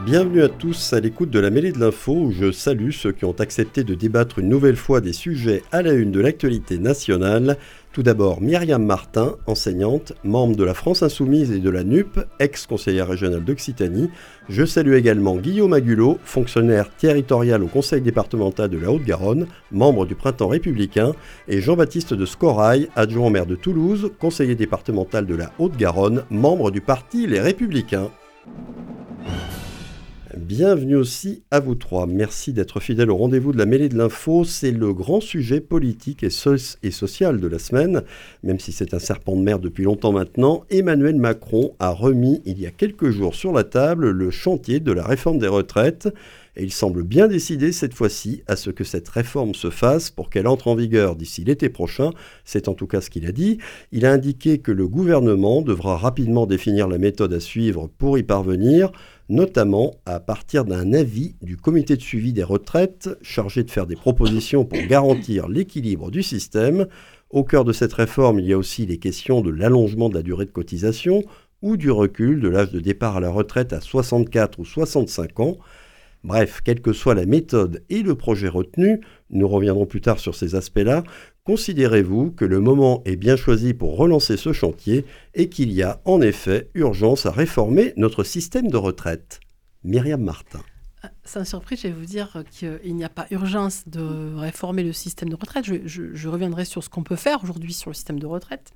Bienvenue à tous à l'écoute de la mêlée de l'info où je salue ceux qui ont accepté de débattre une nouvelle fois des sujets à la une de l'actualité nationale tout d'abord, Myriam Martin, enseignante, membre de la France Insoumise et de la NUP, ex-conseillère régionale d'Occitanie. Je salue également Guillaume Agulot, fonctionnaire territorial au Conseil départemental de la Haute-Garonne, membre du Printemps républicain, et Jean-Baptiste de Scorail, adjoint maire de Toulouse, conseiller départemental de la Haute-Garonne, membre du parti Les Républicains. Bienvenue aussi à vous trois. Merci d'être fidèles au rendez-vous de la mêlée de l'info. C'est le grand sujet politique et, social de la semaine. Même si c'est un serpent de mer depuis longtemps maintenant, Emmanuel Macron a remis il y a quelques jours sur la table le chantier de la réforme des retraites. Et il semble bien décidé cette fois-ci à ce que cette réforme se fasse pour qu'elle entre en vigueur d'ici l'été prochain. C'est en tout cas ce qu'il a dit. Il a indiqué que le gouvernement devra rapidement définir la méthode à suivre pour y parvenir notamment à partir d'un avis du comité de suivi des retraites chargé de faire des propositions pour garantir l'équilibre du système. Au cœur de cette réforme, il y a aussi les questions de l'allongement de la durée de cotisation ou du recul de l'âge de départ à la retraite à 64 ou 65 ans. Bref, quelle que soit la méthode et le projet retenu, nous reviendrons plus tard sur ces aspects-là, Considérez-vous que le moment est bien choisi pour relancer ce chantier et qu'il y a en effet urgence à réformer notre système de retraite? Myriam Martin. Euh, sans surprise, je vais vous dire qu'il n'y a pas urgence de réformer le système de retraite. Je, reviendrai sur ce qu'on peut faire aujourd'hui sur le système de retraite.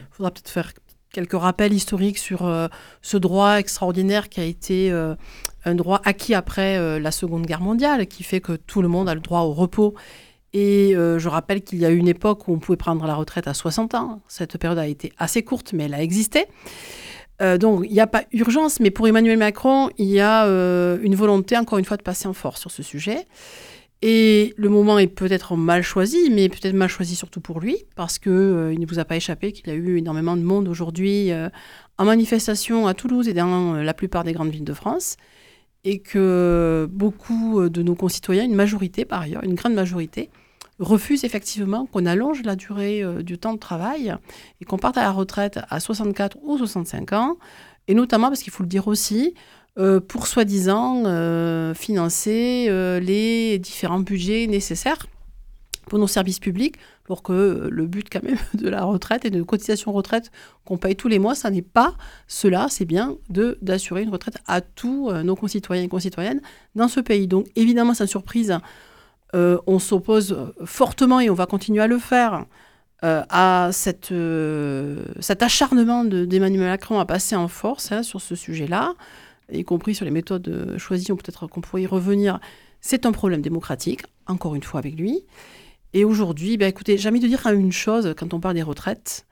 Il faudra peut-être faire quelques rappels historiques sur euh, ce droit extraordinaire qui a été euh, un droit acquis après la Seconde Guerre mondiale, qui fait que tout le monde a le droit au repos et euh, je rappelle qu'il y a eu une époque où on pouvait prendre la retraite à 60 ans. Cette période a été assez courte, mais elle a existé. Euh, donc, il n'y a pas urgence, mais pour Emmanuel Macron, il y a euh, une volonté, encore une fois, de passer en force sur ce sujet. Et le moment est peut-être mal choisi, mais peut-être mal choisi surtout pour lui, parce qu'il il ne vous a pas échappé qu'il y a eu énormément de monde aujourd'hui en manifestation à Toulouse et dans la plupart des grandes villes de France et que beaucoup de nos concitoyens, une majorité par ailleurs, une grande majorité, refusent effectivement qu'on allonge la durée euh, du temps de travail et qu'on parte à la retraite à 64 ou 65 ans, et notamment parce qu'il faut le dire aussi, euh, pour soi-disant euh, financer les différents budgets nécessaires pour nos services publics, pour que le but quand même de la retraite et de cotisation retraite qu'on paye tous les mois, ça n'est pas cela, c'est bien d'assurer une retraite à tous nos concitoyens et concitoyennes dans ce pays. Donc évidemment, sans surprise, euh, on s'oppose fortement et on va continuer à le faire euh, à cette, euh, cet acharnement d'Emmanuel Macron à passer en force hein, sur ce sujet-là, y compris sur les méthodes choisies, peut-être qu'on pourrait y revenir. C'est un problème démocratique, encore une fois avec lui. Et aujourd'hui, ben, écoutez, j'ai envie de dire une chose quand on parle des retraites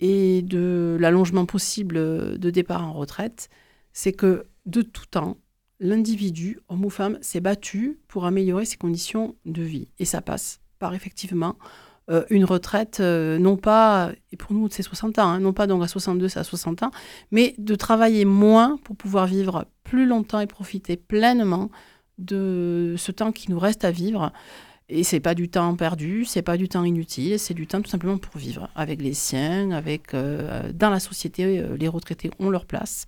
et de l'allongement possible de départ en retraite, c'est que de tout temps, l'individu, homme ou femme, s'est battu pour améliorer ses conditions de vie. Et ça passe par effectivement euh, une retraite, euh, non pas, et pour nous c'est 60 ans, hein, non pas donc à 62, c'est à 60 ans, mais de travailler moins pour pouvoir vivre plus longtemps et profiter pleinement de ce temps qui nous reste à vivre. Et c'est pas du temps perdu, c'est pas du temps inutile, c'est du temps tout simplement pour vivre avec les siens, avec euh, dans la société, les retraités ont leur place.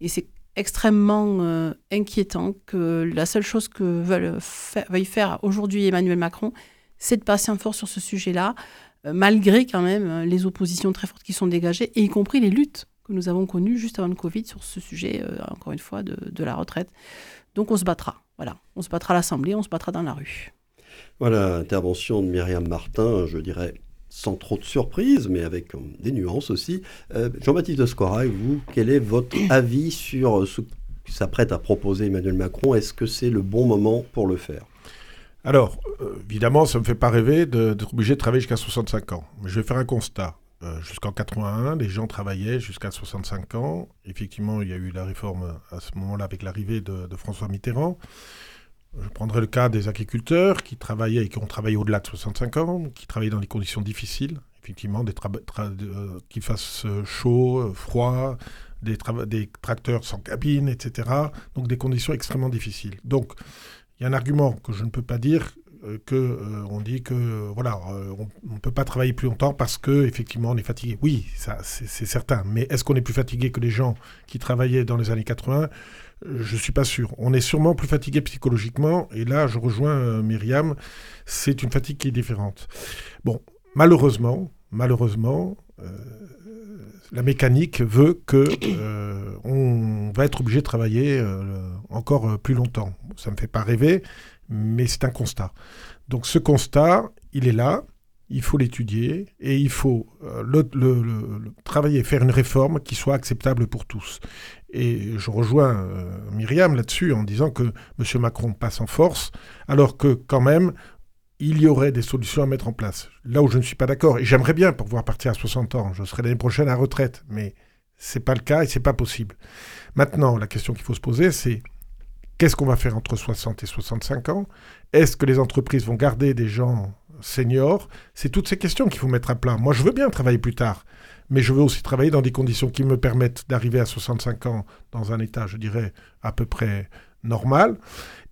Et c'est extrêmement euh, inquiétant que la seule chose que veuille faire aujourd'hui Emmanuel Macron, c'est de passer en force sur ce sujet-là, euh, malgré quand même euh, les oppositions très fortes qui sont dégagées, et y compris les luttes que nous avons connues juste avant le Covid sur ce sujet, encore une fois, de, de, la retraite. Donc on se battra, voilà. On se battra à l'Assemblée, on se battra dans la rue. Voilà, intervention de Myriam Martin, je dirais sans trop de surprise, mais avec euh, des nuances aussi. Euh, Jean-Baptiste Scorail, vous, quel est votre avis sur ce qui s'apprête à proposer Emmanuel Macron? Est-ce que c'est le bon moment pour le faire? Alors, euh, évidemment, ça ne me fait pas rêver d'être obligé de travailler jusqu'à 65 ans. Mais je vais faire un constat. Jusqu'en 81, les gens travaillaient jusqu'à 65 ans. Effectivement, il y a eu la réforme à ce moment-là avec l'arrivée de François Mitterrand. Je prendrai le cas des agriculteurs qui travaillaient et qui ont travaillé au-delà de 65 ans, qui travaillaient dans des conditions difficiles, effectivement, des euh, qui fassent chaud, euh, froid, des, des, tracteurs sans cabine, etc. Donc des conditions extrêmement difficiles. Donc il y a un argument que je ne peux pas dire euh, que euh, on dit que voilà, on ne peut pas travailler plus longtemps parce que effectivement on est fatigué. Oui, ça c'est certain. Mais est-ce qu'on est plus fatigué que les gens qui travaillaient dans les années 80 Je suis pas sûr. On est sûrement plus fatigué psychologiquement. Et là, je rejoins Myriam. C'est une fatigue qui est différente. Bon, malheureusement, malheureusement la mécanique veut que euh, on va être obligé de travailler euh, encore euh, plus longtemps. Ça ne me fait pas rêver, mais c'est un constat. Donc ce constat, il est là, il faut l'étudier et il faut le, travailler, faire une réforme qui soit acceptable pour tous. Et je rejoins Myriam là-dessus en disant que M. Macron passe en force, alors que quand même, il y aurait des solutions à mettre en place. Là où je ne suis pas d'accord, et j'aimerais bien pouvoir partir à 60 ans, je serai l'année prochaine à retraite, mais c'est pas le cas et c'est pas possible. Maintenant, la question qu'il faut se poser, c'est qu'est-ce qu'on va faire entre 60 et 65 ans? Est-ce que les entreprises vont garder des gens seniors? C'est toutes ces questions qu'il faut mettre à plat. Moi, je veux bien travailler plus tard, mais je veux aussi travailler dans des conditions qui me permettent d'arriver à 65 ans dans un état, je dirais, à peu près normal.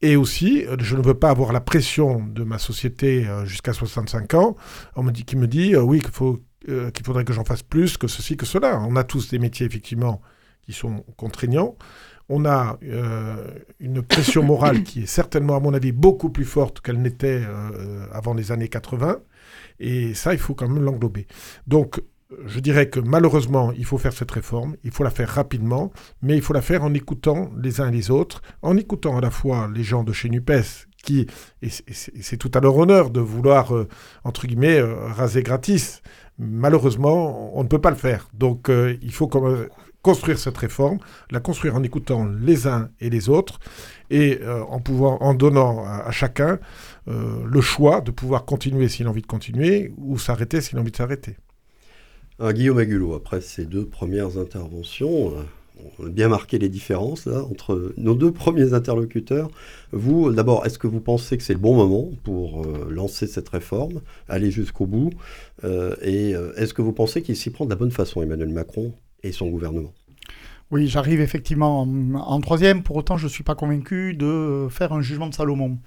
Et aussi, euh, je ne veux pas avoir la pression de ma société euh, jusqu'à 65 ans, on me dit, qui me dit, euh, oui, faut, qu'il faudrait que j'en fasse plus, que ceci, que cela. On a tous des métiers, effectivement, qui sont contraignants. On a une pression morale qui est certainement, à mon avis, beaucoup plus forte qu'elle n'était avant les années 80. Et ça, il faut quand même l'englober. Donc, je dirais que malheureusement, il faut faire cette réforme, il faut la faire rapidement, mais il faut la faire en écoutant les uns et les autres, en écoutant à la fois les gens de chez NUPES, qui, et c'est tout à leur honneur de vouloir, euh, entre guillemets, euh, raser gratis. Malheureusement, on ne peut pas le faire. Donc, euh, il faut construire cette réforme, la construire en écoutant les uns et les autres, et en, donnant à, chacun le choix de pouvoir continuer s'il a envie de continuer, ou s'arrêter s'il a envie de s'arrêter. Guillaume Agulot, après ces deux premières interventions, euh, on a bien marqué les différences entre nos deux premiers interlocuteurs. Vous, d'abord, est-ce que vous pensez que c'est le bon moment pour euh, lancer cette réforme, aller jusqu'au bout euh, Et est-ce que vous pensez qu'il s'y prend de la bonne façon, Emmanuel Macron et son gouvernement? Oui, j'arrive effectivement en, troisième. Pour autant, je ne suis pas convaincu de faire un jugement de Salomon.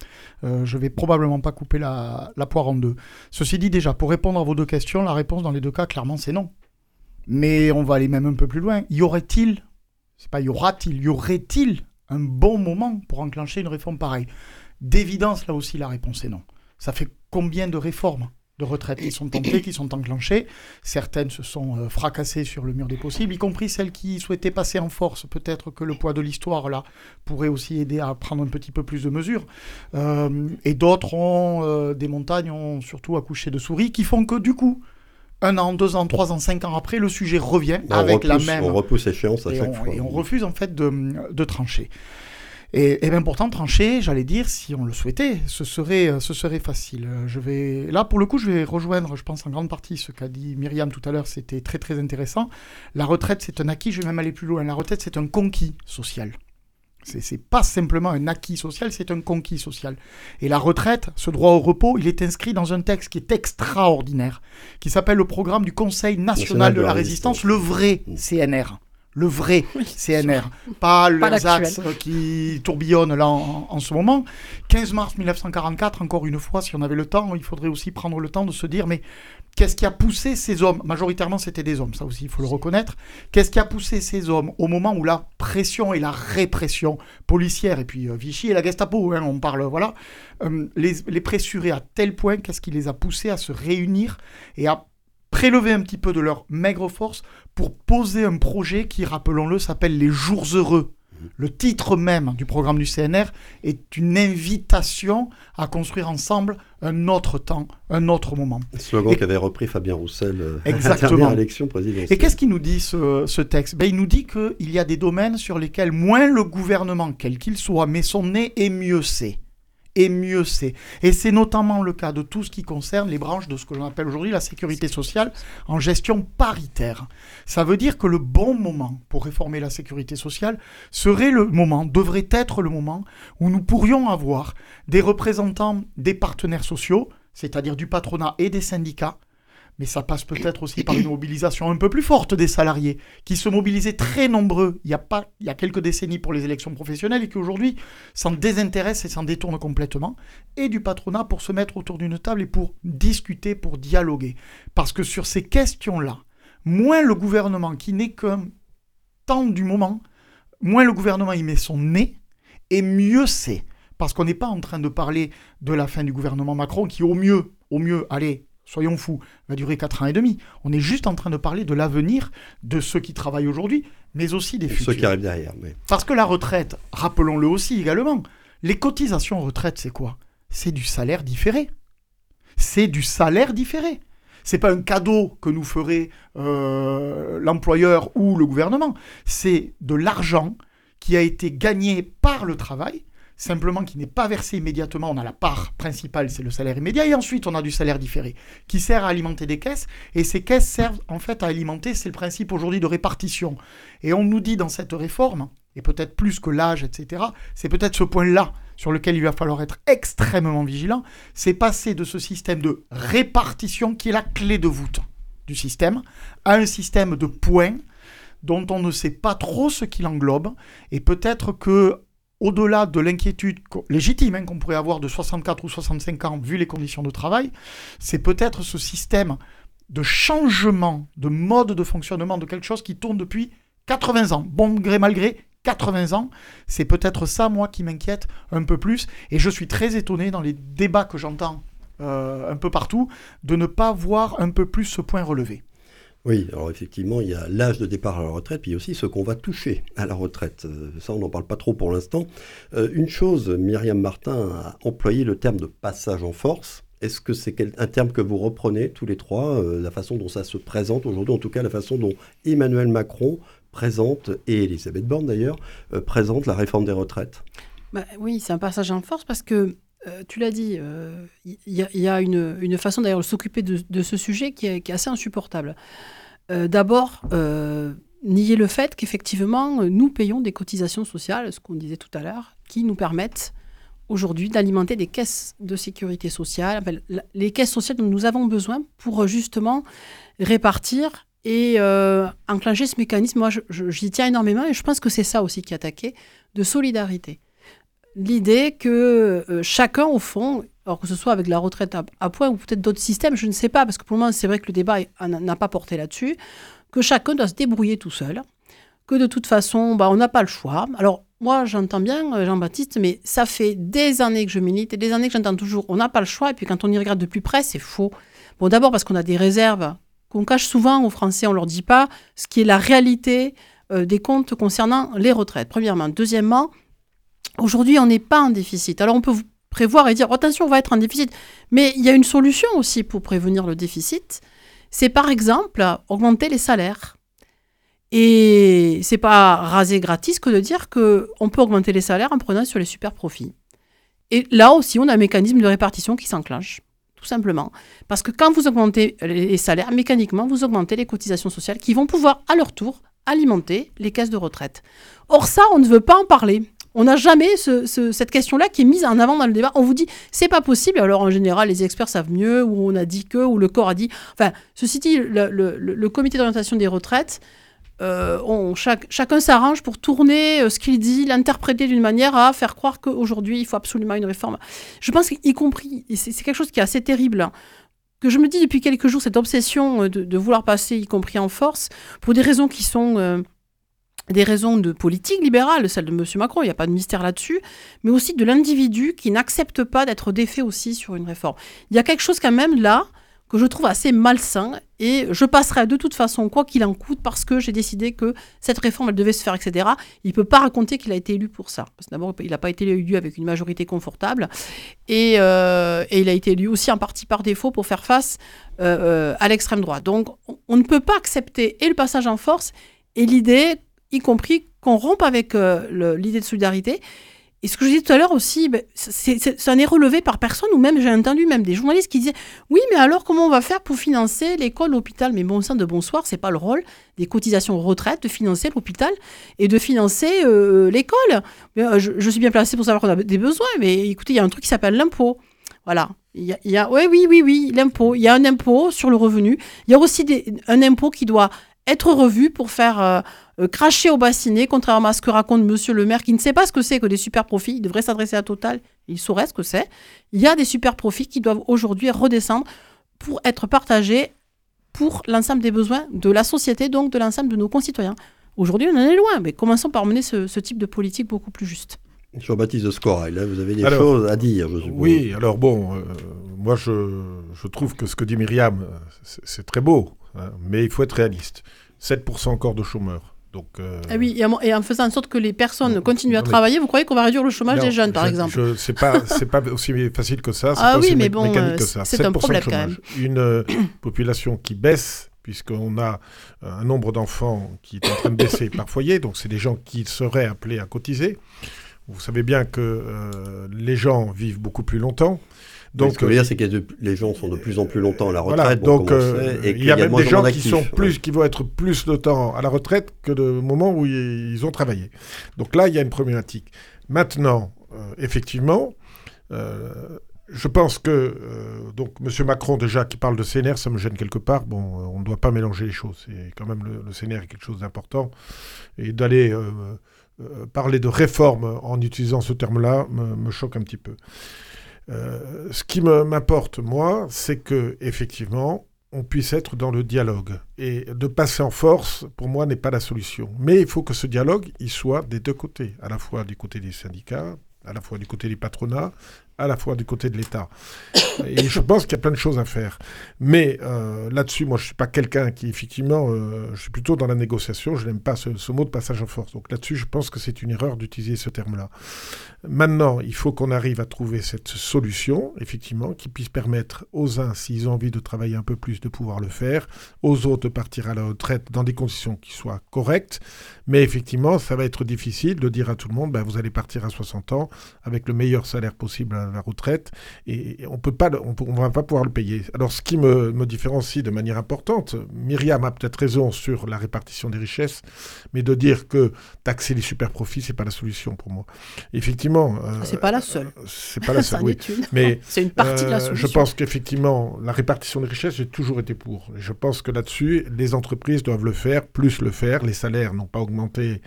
Euh, je vais probablement pas couper la, poire en deux. Ceci dit, déjà, pour répondre à vos deux questions, la réponse dans les deux cas, clairement, c'est non. Mais on va aller même un peu plus loin. Y aurait-il, c'est pas y aura-t-il, y aurait-il un bon moment pour enclencher une réforme pareille? D'évidence, là aussi, la réponse est non. Ça fait combien de réformes? De retraite qui sont tentées, qui sont enclenchées. Certaines se sont euh, fracassées sur le mur des possibles, y compris celles qui souhaitaient passer en force. Peut-être que le poids de l'histoire, là, pourrait aussi aider à prendre un petit peu plus de mesures. Euh, et d'autres ont, euh, des montagnes ont surtout accouché de souris, qui font que du coup, un an, deux ans, trois ans, cinq ans après, le sujet revient avec la même... On repousse échéance à chaque fois. Et on refuse en fait de, de trancher. Et, et bien pourtant, trancher, j'allais dire, si on le souhaitait, ce serait, euh, ce serait facile. Euh, je vais, là, pour le coup, je vais rejoindre, je pense, en grande partie ce qu'a dit Myriam tout à l'heure, c'était très très intéressant. La retraite, c'est un acquis, je vais même aller plus loin. La retraite, c'est un conquis social. C'est pas simplement un acquis social, c'est un conquis social. Et la retraite, ce droit au repos, il est inscrit dans un texte qui est extraordinaire, qui s'appelle le programme du Conseil national, de, la, résistance, le vrai mmh. CNR le vrai CNR, pas, le axes qui tourbillonne là en, ce moment. 15 mars 1944, encore une fois, si on avait le temps, il faudrait aussi prendre le temps de se dire, mais qu'est-ce qui a poussé ces hommes? Majoritairement, c'était des hommes, ça aussi, il faut le reconnaître. Qu'est-ce qui a poussé ces hommes au moment où la pression et la répression policière, et puis euh, Vichy et la Gestapo, hein, on parle, voilà, euh, les, les pressurer à tel point, qu'est-ce qui les a poussés à se réunir et à prélever un petit peu de leur maigre force pour poser un projet qui, rappelons-le, s'appelle Les Jours Heureux. Le titre même du programme du CNR est une invitation à construire ensemble un autre temps, un autre moment. Le slogan qu'avait repris Fabien Roussel euh, Exactement. à la dernière élection présidentielle. Et qu'est-ce qu'il nous dit ce, ce texte? Ben, Il nous dit qu'il y a des domaines sur lesquels moins le gouvernement, quel qu'il soit, met son nez et mieux c'est et mieux c'est. Et c'est notamment le cas de tout ce qui concerne les branches de ce que l'on appelle aujourd'hui la sécurité sociale en gestion paritaire. Ça veut dire que le bon moment pour réformer la sécurité sociale serait le moment, devrait être le moment où nous pourrions avoir des représentants des partenaires sociaux, c'est-à-dire du patronat et des syndicats, mais ça passe peut-être aussi par une mobilisation un peu plus forte des salariés, qui se mobilisaient très nombreux il y a, pas, il y a quelques décennies pour les élections professionnelles et qui aujourd'hui s'en désintéressent et s'en détournent complètement, et du patronat pour se mettre autour d'une table et pour discuter, pour dialoguer. Parce que sur ces questions-là, moins le gouvernement, qui n'est qu'un temps du moment, moins le gouvernement y met son nez, et mieux c'est. Parce qu'on n'est pas en train de parler de la fin du gouvernement Macron, qui au mieux, au mieux, allez, soyons fous, va durer 4 ans et demi. On est juste en train de parler de l'avenir de ceux qui travaillent aujourd'hui, mais aussi des futurs. Ceux qui arrivent derrière. Mais... Parce que la retraite, rappelons-le aussi également, les cotisations retraite, c'est quoi? C'est du salaire différé. C'est du salaire différé. C'est pas un cadeau que nous ferait euh, l'employeur ou le gouvernement. C'est de l'argent qui a été gagné par le travail simplement qui n'est pas versé immédiatement. On a la part principale, c'est le salaire immédiat, et ensuite on a du salaire différé, qui sert à alimenter des caisses, et ces caisses servent en fait à alimenter, c'est le principe aujourd'hui de répartition. Et on nous dit dans cette réforme, et peut-être plus que l'âge, etc., c'est peut-être ce point-là sur lequel il va falloir être extrêmement vigilant, c'est passer de ce système de répartition qui est la clé de voûte du système, à un système de points dont on ne sait pas trop ce qu'il englobe, et peut-être que au-delà de l'inquiétude légitime hein, qu'on pourrait avoir de 64 ou 65 ans vu les conditions de travail, c'est peut-être ce système de changement de mode de fonctionnement de quelque chose qui tourne depuis 80 ans, bon gré mal gré, 80 ans, c'est peut-être ça, moi, qui m'inquiète un peu plus. Et je suis très étonné dans les débats que j'entends euh, un peu partout de ne pas voir un peu plus ce point relevé. Oui, alors effectivement, il y a l'âge de départ à la retraite, puis aussi ce qu'on va toucher à la retraite. Euh, ça, on n'en parle pas trop pour l'instant. Euh, une chose, Myriam Martin a employé le terme de passage en force. Est-ce que c'est un terme que vous reprenez tous les trois, euh, la façon dont ça se présente aujourd'hui, en tout cas la façon dont Emmanuel Macron présente, et Elisabeth Borne d'ailleurs, présente la réforme des retraites? Bah, Oui, c'est un passage en force parce que tu l'as dit, il y, a une, façon d'ailleurs de s'occuper de, ce sujet qui est, assez insupportable. Euh, d'abord, euh, nier le fait qu'effectivement, nous payons des cotisations sociales, ce qu'on disait tout à l'heure, qui nous permettent aujourd'hui d'alimenter des caisses de sécurité sociale, les caisses sociales dont nous avons besoin pour justement répartir et euh, enclencher ce mécanisme. Moi, j'y tiens énormément et je pense que c'est ça aussi qui est attaqué, de solidarité. L'idée que chacun, au fond, alors que ce soit avec la retraite à, point ou peut-être d'autres systèmes, je ne sais pas, parce que pour le moment, c'est vrai que le débat n'a pas porté là-dessus, que chacun doit se débrouiller tout seul, que de toute façon, bah, on n'a pas le choix. Alors, moi, j'entends bien euh, Jean-Baptiste, mais ça fait des années que je milite et des années que j'entends toujours, on n'a pas le choix, et puis quand on y regarde de plus près, c'est faux. Bon, d'abord parce qu'on a des réserves qu'on cache souvent aux Français, on ne leur dit pas ce qui est la réalité euh, des comptes concernant les retraites, premièrement. Deuxièmement, aujourd'hui, on n'est pas en déficit. Alors, on peut prévoir et dire attention, on va être en déficit. Mais il y a une solution aussi pour prévenir le déficit. C'est par exemple augmenter les salaires. Et c'est pas raser gratis que de dire que on peut augmenter les salaires en prenant sur les super profits. Et là aussi, on a un mécanisme de répartition qui s'enclenche, tout simplement. Parce que quand vous augmentez les salaires, mécaniquement, vous augmentez les cotisations sociales qui vont pouvoir, à leur tour, alimenter les caisses de retraite. Or ça, on ne veut pas en parler. On n'a jamais cette question-là qui est mise en avant dans le débat. On vous dit, c'est pas possible. Alors, en général, les experts savent mieux, ou on a dit que, ou le corps a dit. Enfin, ceci dit, le, comité d'orientation des retraites, euh, chacun s'arrange pour tourner euh, ce qu'il dit, l'interpréter d'une manière à faire croire qu'aujourd'hui, il faut absolument une réforme. Je pense qu'y compris, c'est quelque chose qui est assez terrible. Hein, que je me dis depuis quelques jours, cette obsession euh, de, vouloir passer, y compris en force, pour des raisons qui sont des raisons de politique libérale, celle de M. Macron, il n'y a pas de mystère là-dessus, mais aussi de l'individu qui n'accepte pas d'être défait aussi sur une réforme. Il y a quelque chose quand même là que je trouve assez malsain et je passerai de toute façon, quoi qu'il en coûte, parce que j'ai décidé que cette réforme, elle devait se faire, etc. Il ne peut pas raconter qu'il a été élu pour ça. D'abord, il n'a pas été élu avec une majorité confortable et, euh, il a été élu aussi en partie par défaut pour faire face euh, euh, à l'extrême droite. Donc, on ne peut pas accepter et le passage en force et l'idée y compris qu'on rompe avec euh, l'idée de solidarité. Et ce que je disais tout à l'heure aussi, ben, ça n'est relevé par personne, ou même j'ai entendu même des journalistes qui disaient Oui, mais alors comment on va faire pour financer l'école, l'hôpital? Mais bon sang de bonsoir, c'est pas le rôle des cotisations retraite de financer l'hôpital et de financer euh, l'école. Euh, je, suis bien placée pour savoir qu'on a des besoins, mais écoutez, il y a un truc qui s'appelle l'impôt. Voilà. Il y a, ouais, oui, oui, oui, l'impôt. Il y a un impôt sur le revenu. Il y a aussi un impôt qui doit être revu pour faire cracher au bassinet, contrairement à ce que raconte Monsieur le maire, qui ne sait pas ce que c'est que des super profits. Il devrait s'adresser à Total. Il saurait ce que c'est. Il y a des super profits qui doivent aujourd'hui redescendre pour être partagés pour l'ensemble des besoins de la société, donc de l'ensemble de nos concitoyens. Aujourd'hui, on en est loin, mais commençons par mener ce, ce type de politique beaucoup plus juste. Jean-Baptiste de Scorail, là, vous avez des Alors, choses à dire. je suppose. Oui, alors bon, euh, moi je, je trouve que ce que dit Myriam, euh, c'est c'est très beau, hein, mais il faut être réaliste. 7% encore de chômeurs. Donc, euh, Ah oui, et en, et en faisant en sorte que les personnes Non, continuent à non, mais- travailler, vous croyez qu'on va réduire le chômage non, des jeunes, par je- exemple C'est pas, c'est pas aussi facile que ça. Ah pas oui, mais bon, euh, c'est un 7% de problème, quand. Une euh, population qui baisse, puisqu'on a un nombre d'enfants qui est en train de baisser par foyer, donc c'est des gens qui seraient appelés à cotiser. Vous savez bien que euh, les gens vivent beaucoup plus longtemps. Donc, ce que je veux dire, c'est que les gens sont de plus en plus longtemps à la retraite. Voilà, donc euh, sait, et il y a même des en gens qui sont ouais. plus, qui vont être plus de temps à la retraite que le moment où ils ont travaillé. Donc là, il y a une problématique. Maintenant, euh, effectivement, euh, je pense que euh, donc Monsieur Macron déjà qui parle de CNR, ça me gêne quelque part. Bon, euh, on ne doit pas mélanger les choses. C'est quand même le, le CNR est quelque chose d'important et d'aller euh, parler de réforme en utilisant ce terme-là me, choque un petit peu. Euh, ce qui m'importe, moi, c'est que effectivement, on puisse être dans le dialogue. Et de passer en force, pour moi, n'est pas la solution. Mais il faut que ce dialogue, il soit des deux côtés, à la fois du côté des syndicats, à la fois du côté des patronats, à la fois du côté de l'État. Et je pense qu'il y a plein de choses à faire. Mais euh, là-dessus, moi, je ne suis pas quelqu'un qui, effectivement, euh, je suis plutôt dans la négociation. Je n'aime pas ce, mot de passage en force. Donc là-dessus, je pense que c'est une erreur d'utiliser ce terme-là. Maintenant, il faut qu'on arrive à trouver cette solution, effectivement, qui puisse permettre aux uns, s'ils ont envie de travailler un peu plus, de pouvoir le faire, aux autres de partir à la retraite dans des conditions qui soient correctes. Mais effectivement, ça va être difficile de dire à tout le monde, ben, vous allez partir à 60 ans avec le meilleur salaire possible à la retraite, et on peut pas, on ne va pas pouvoir le payer. Alors, ce qui me, me différencie de manière importante, Myriam a peut-être raison sur la répartition des richesses, mais de dire que taxer les super profits, c'est pas la solution pour moi. Effectivement. euh, C'est pas la seule. C'est pas la seule, oui. une. Mais C'est une partie de la euh, solution. Je pense qu'effectivement, la répartition des richesses, j'ai toujours été pour. Je pense que là-dessus, les entreprises doivent le faire, plus le faire. Les salaires n'ont pas augmenté.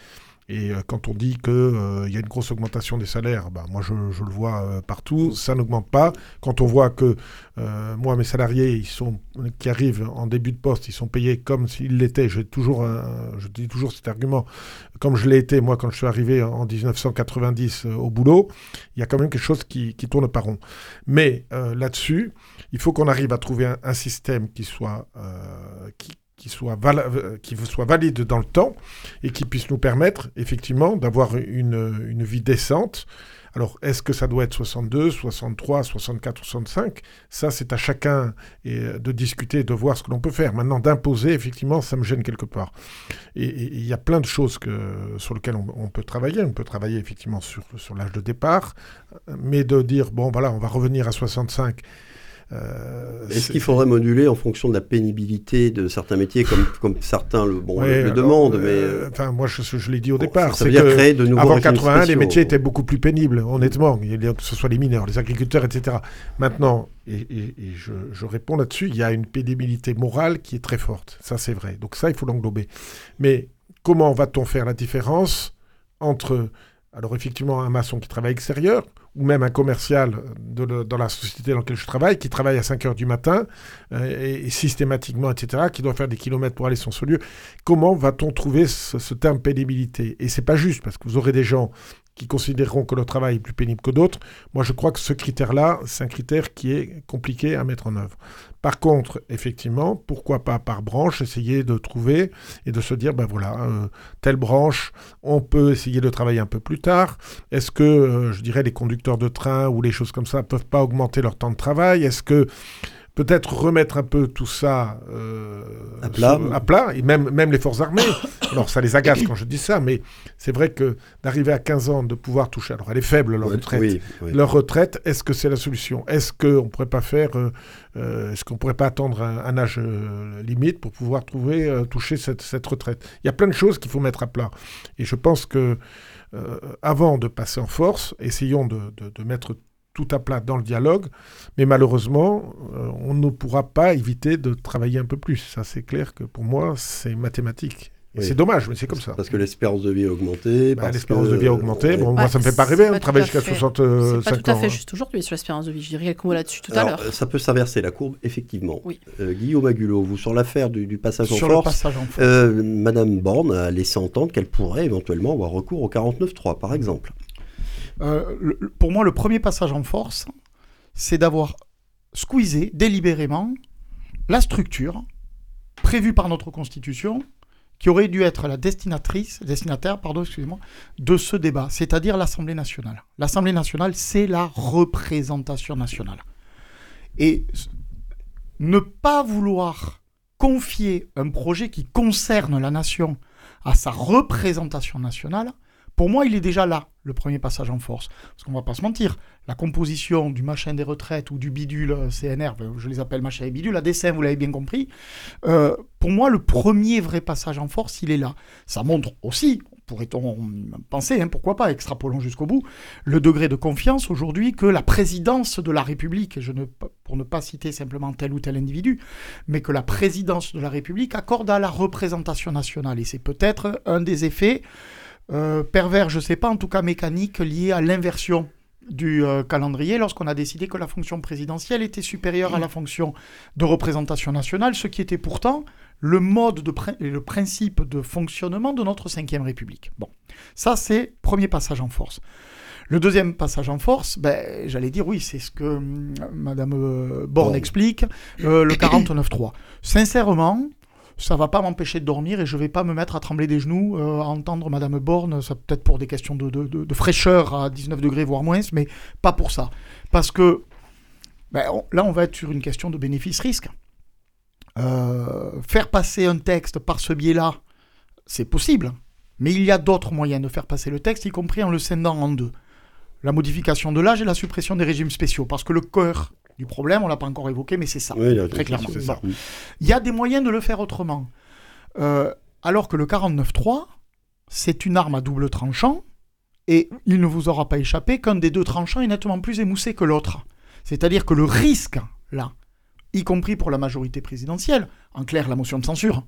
Et euh, quand on dit qu'il y a une grosse augmentation des salaires, bah, moi je, le vois euh, partout, ça n'augmente pas. Quand on voit que euh, moi, mes salariés ils sont, qui arrivent en début de poste, ils sont payés comme s'ils l'étaient, je dis toujours cet argument, comme je l'ai été moi quand je suis arrivé en 1990 euh, au boulot, il y a quand même quelque chose qui, tourne pas rond. Mais euh, là-dessus, il faut qu'on arrive à trouver un, un système qui soit, euh, qui, qui soit, euh, qui soit valide dans le temps et qui puisse nous permettre effectivement d'avoir une, une vie décente. Alors, est-ce que ça doit être 62, 63, 64, 65 Ça, c'est à chacun et, euh, de discuter, de voir ce que l'on peut faire. Maintenant, d'imposer, effectivement, ça me gêne quelque part. Et et- et il y a plein de choses sur lesquelles on, on peut travailler. On peut travailler, effectivement, sur, sur l'âge de départ, mais de dire, bon, voilà, on va revenir à 65. Euh, Est-ce qu'il faudrait moduler en fonction de la pénibilité de certains métiers, comme, comme certains le, bon, Ouais, le, le alors, demande euh, mais euh, Enfin, moi, je, je l'ai dit au bon, départ. ça veut c'est dire que créer de nouveaux Avant régimes 81, les spéciaux. métiers étaient beaucoup plus pénibles, honnêtement, que ce soit les mineurs, les agriculteurs, etc. Maintenant, et, et- et je, je réponds là-dessus, il y a une pénibilité morale qui est très forte. Ça, c'est vrai. Donc ça, il faut l'englober. Mais comment va-t-on faire la différence entre, alors effectivement, un maçon qui travaille extérieur, ou même un commercial dans la société dans laquelle je travaille, qui travaille à 5 heures du matin, euh, et, systématiquement, etc., qui doit faire des kilomètres pour aller sur son lieu. Comment va-t-on trouver ce, ce terme pénibilité? Et c'est pas juste, parce que vous aurez des gens qui considéreront que leur travail est plus pénible que d'autres. Moi, je crois que ce critère-là, c'est un critère qui est compliqué à mettre en œuvre. Par contre, effectivement, pourquoi pas par branche, essayer de trouver et de se dire, ben voilà, euh, telle branche, on peut essayer de travailler un peu plus tard. Est-ce que, euh, je dirais, les conducteurs de train ou les choses comme ça peuvent pas augmenter leur temps de travail? Est-ce que peut-être remettre un peu tout ça euh, À plat. sur- à plat, et même, même les forces armées. Alors ça les agace quand je dis ça, mais c'est vrai que d'arriver à 15 ans, de pouvoir toucher, alors elle est faible leur Ouais, retraite, oui, oui. leur retraite, est-ce que c'est la solution? Est-ce qu'on ne pourrait pas faire, euh, euh, est-ce qu'on pourrait pas attendre un, un âge euh, limite pour pouvoir trouver, toucher cette, cette retraite? Il y a plein de choses qu'il faut mettre à plat. Et je pense que avant de passer en force, essayons de, de- de mettre tout à plat dans le dialogue, mais malheureusement, euh, on ne pourra pas éviter de travailler un peu plus. Ça, c'est clair que pour moi, c'est mathématique. C'est dommage, mais c'est comme ça. Parce que l'espérance de vie a augmenté. Bah, l'espérance de vie a augmenté. Bon, moi, ça me fait pas rêver, on travaille jusqu'à 65 ans. C'est pas tout à fait juste aujourd'hui sur l'espérance de vie. Je dirais quelques mots là-dessus tout à l'heure. Ça peut s'inverser la courbe, effectivement. Oui. Euh, Guillaume Agulot, vous, sur l'affaire du, passage en sur force, le passage en force. Euh, Madame Borne a laissé entendre qu'elle pourrait éventuellement avoir recours au 49.3, par exemple. Euh, pour moi, le premier passage en force, c'est d'avoir squeezé délibérément la structure prévue par notre Constitution qui aurait dû être la destinatrice, destinataire pardon, excusez-moi, de ce débat, c'est-à-dire l'Assemblée nationale. L'Assemblée nationale, c'est la représentation nationale. Et ne pas vouloir confier un projet qui concerne la nation à sa représentation nationale, pour moi, il est déjà là, le premier passage en force. Parce qu'on va pas se mentir, la composition du machin des retraites ou du bidule euh, CNR, ben, je les appelle machin et bidule, à dessin, vous l'avez bien compris, euh, pour moi, le premier vrai passage en force, il est là. Ça montre aussi, pourrait-on penser, hein, pourquoi pas, extrapolons jusqu'au bout, le degré de confiance aujourd'hui que la présidence de la République, ne, pour ne pas citer simplement tel ou tel individu, mais que la présidence de la République accorde à la représentation nationale. Et c'est peut-être un des effets euh, pervers, je ne sais pas, en tout cas mécanique, lié à l'inversion du euh, calendrier lorsqu'on a décidé que la fonction présidentielle était supérieure à la fonction de représentation nationale, ce qui était pourtant le mode de le principe de fonctionnement de notre Ve République. Bon, ça c'est premier passage en force. Le deuxième passage en force, ben, j'allais dire oui, c'est ce que hum, Madame euh, Borne explique, le 49.3. Sincèrement, ça va pas m'empêcher de dormir et je vais pas me mettre à trembler des genoux, euh, à entendre Madame Borne, ça peut-être pour des questions de, fraîcheur à 19 degrés, voire moins, mais pas pour ça. Parce que ben, là, on va être sur une question de bénéfice-risque. Euh, faire passer un texte par ce biais-là, c'est possible, mais il y a d'autres moyens de faire passer le texte, y compris en le scindant en deux. La modification de l'âge et la suppression des régimes spéciaux, parce que le cœur du problème, on l'a pas encore évoqué, mais c'est ça, très clairement. Il y a des moyens de le faire autrement. Euh, alors que le 49.3, c'est une arme à double tranchant, et il ne vous aura pas échappé qu'un des deux tranchants est nettement plus émoussé que l'autre. C'est-à-dire que le risque, là, y compris pour la majorité présidentielle, en clair la motion de censure,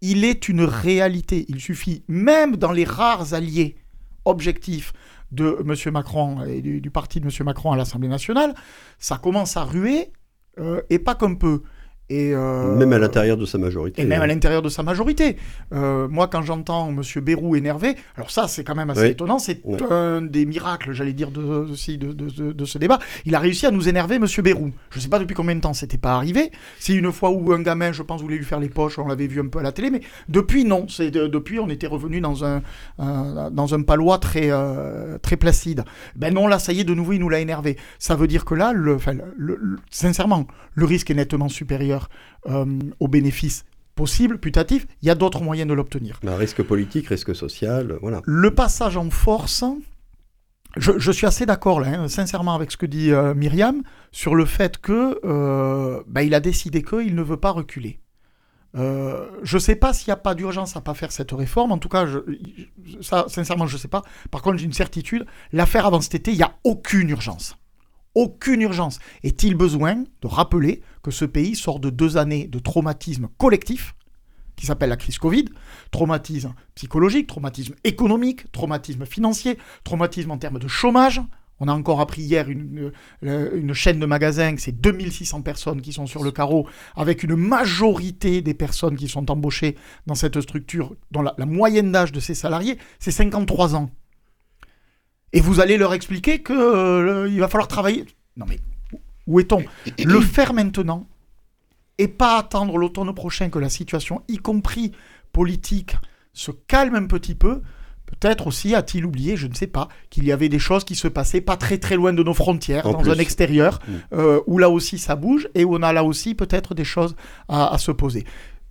il est une réalité. Il suffit, même dans les rares alliés objectifs de M. Macron et du, parti de M. Macron à l'Assemblée nationale, ça commence à ruer, euh, et pas comme peu. Euh, même à l'intérieur de sa majorité. Et même à hein. l'intérieur de sa majorité. Euh, moi, quand j'entends M. Bérou énervé, alors ça, c'est quand même assez étonnant. C'est un des miracles, j'allais dire, de, de, de, ce débat. Il a réussi à nous énerver, M. Bérou. Je ne sais pas depuis combien de temps c'était pas arrivé. C'est une fois où un gamin, je pense, voulait lui faire les poches, on l'avait vu un peu à la télé, mais depuis, non. C'est depuis, on était revenu dans un, dans un palois très, euh, très placide. Ben non, là, ça y est, de nouveau, il nous l'a énervé. Ça veut dire que là, le, sincèrement, le risque est nettement supérieur euh, aux bénéfices possibles, putatifs, il y a d'autres moyens de l'obtenir. Un risque politique, risque social, voilà. Le passage en force, je, suis assez d'accord hein, sincèrement avec ce que dit euh, Myriam, sur le fait que euh, bah, il a décidé qu'il ne veut pas reculer. je ne sais pas s'il n'y a pas d'urgence à pas faire cette réforme. En tout cas, je, ça, sincèrement, je ne sais pas. Par contre, j'ai une certitude. L'affaire avant cet été, il n'y a aucune urgence aucune urgence. Est-il besoin de rappeler que ce pays sort de deux années de traumatisme collectif, qui s'appelle la crise Covid, traumatisme psychologique, traumatisme économique, traumatisme financier, traumatisme en termes de chômage. On a encore appris hier une, euh, chaîne de magasins, c'est 2600 personnes qui sont sur le carreau, avec une majorité des personnes qui sont embauchées dans cette structure, dont la moyenne d'âge de ces salariés, c'est 53 ans. Et vous allez leur expliquer qu'il euh, va falloir travailler. Non mais où est-on Le faire maintenant et pas attendre l'automne prochain que la situation, y compris politique, se calme un petit peu. Peut-être aussi a-t-il oublié, je ne sais pas, qu'il y avait des choses qui se passaient pas très très loin de nos frontières, dans un extérieur, mm. euh, où là aussi ça bouge et où on a là aussi peut-être des choses à se poser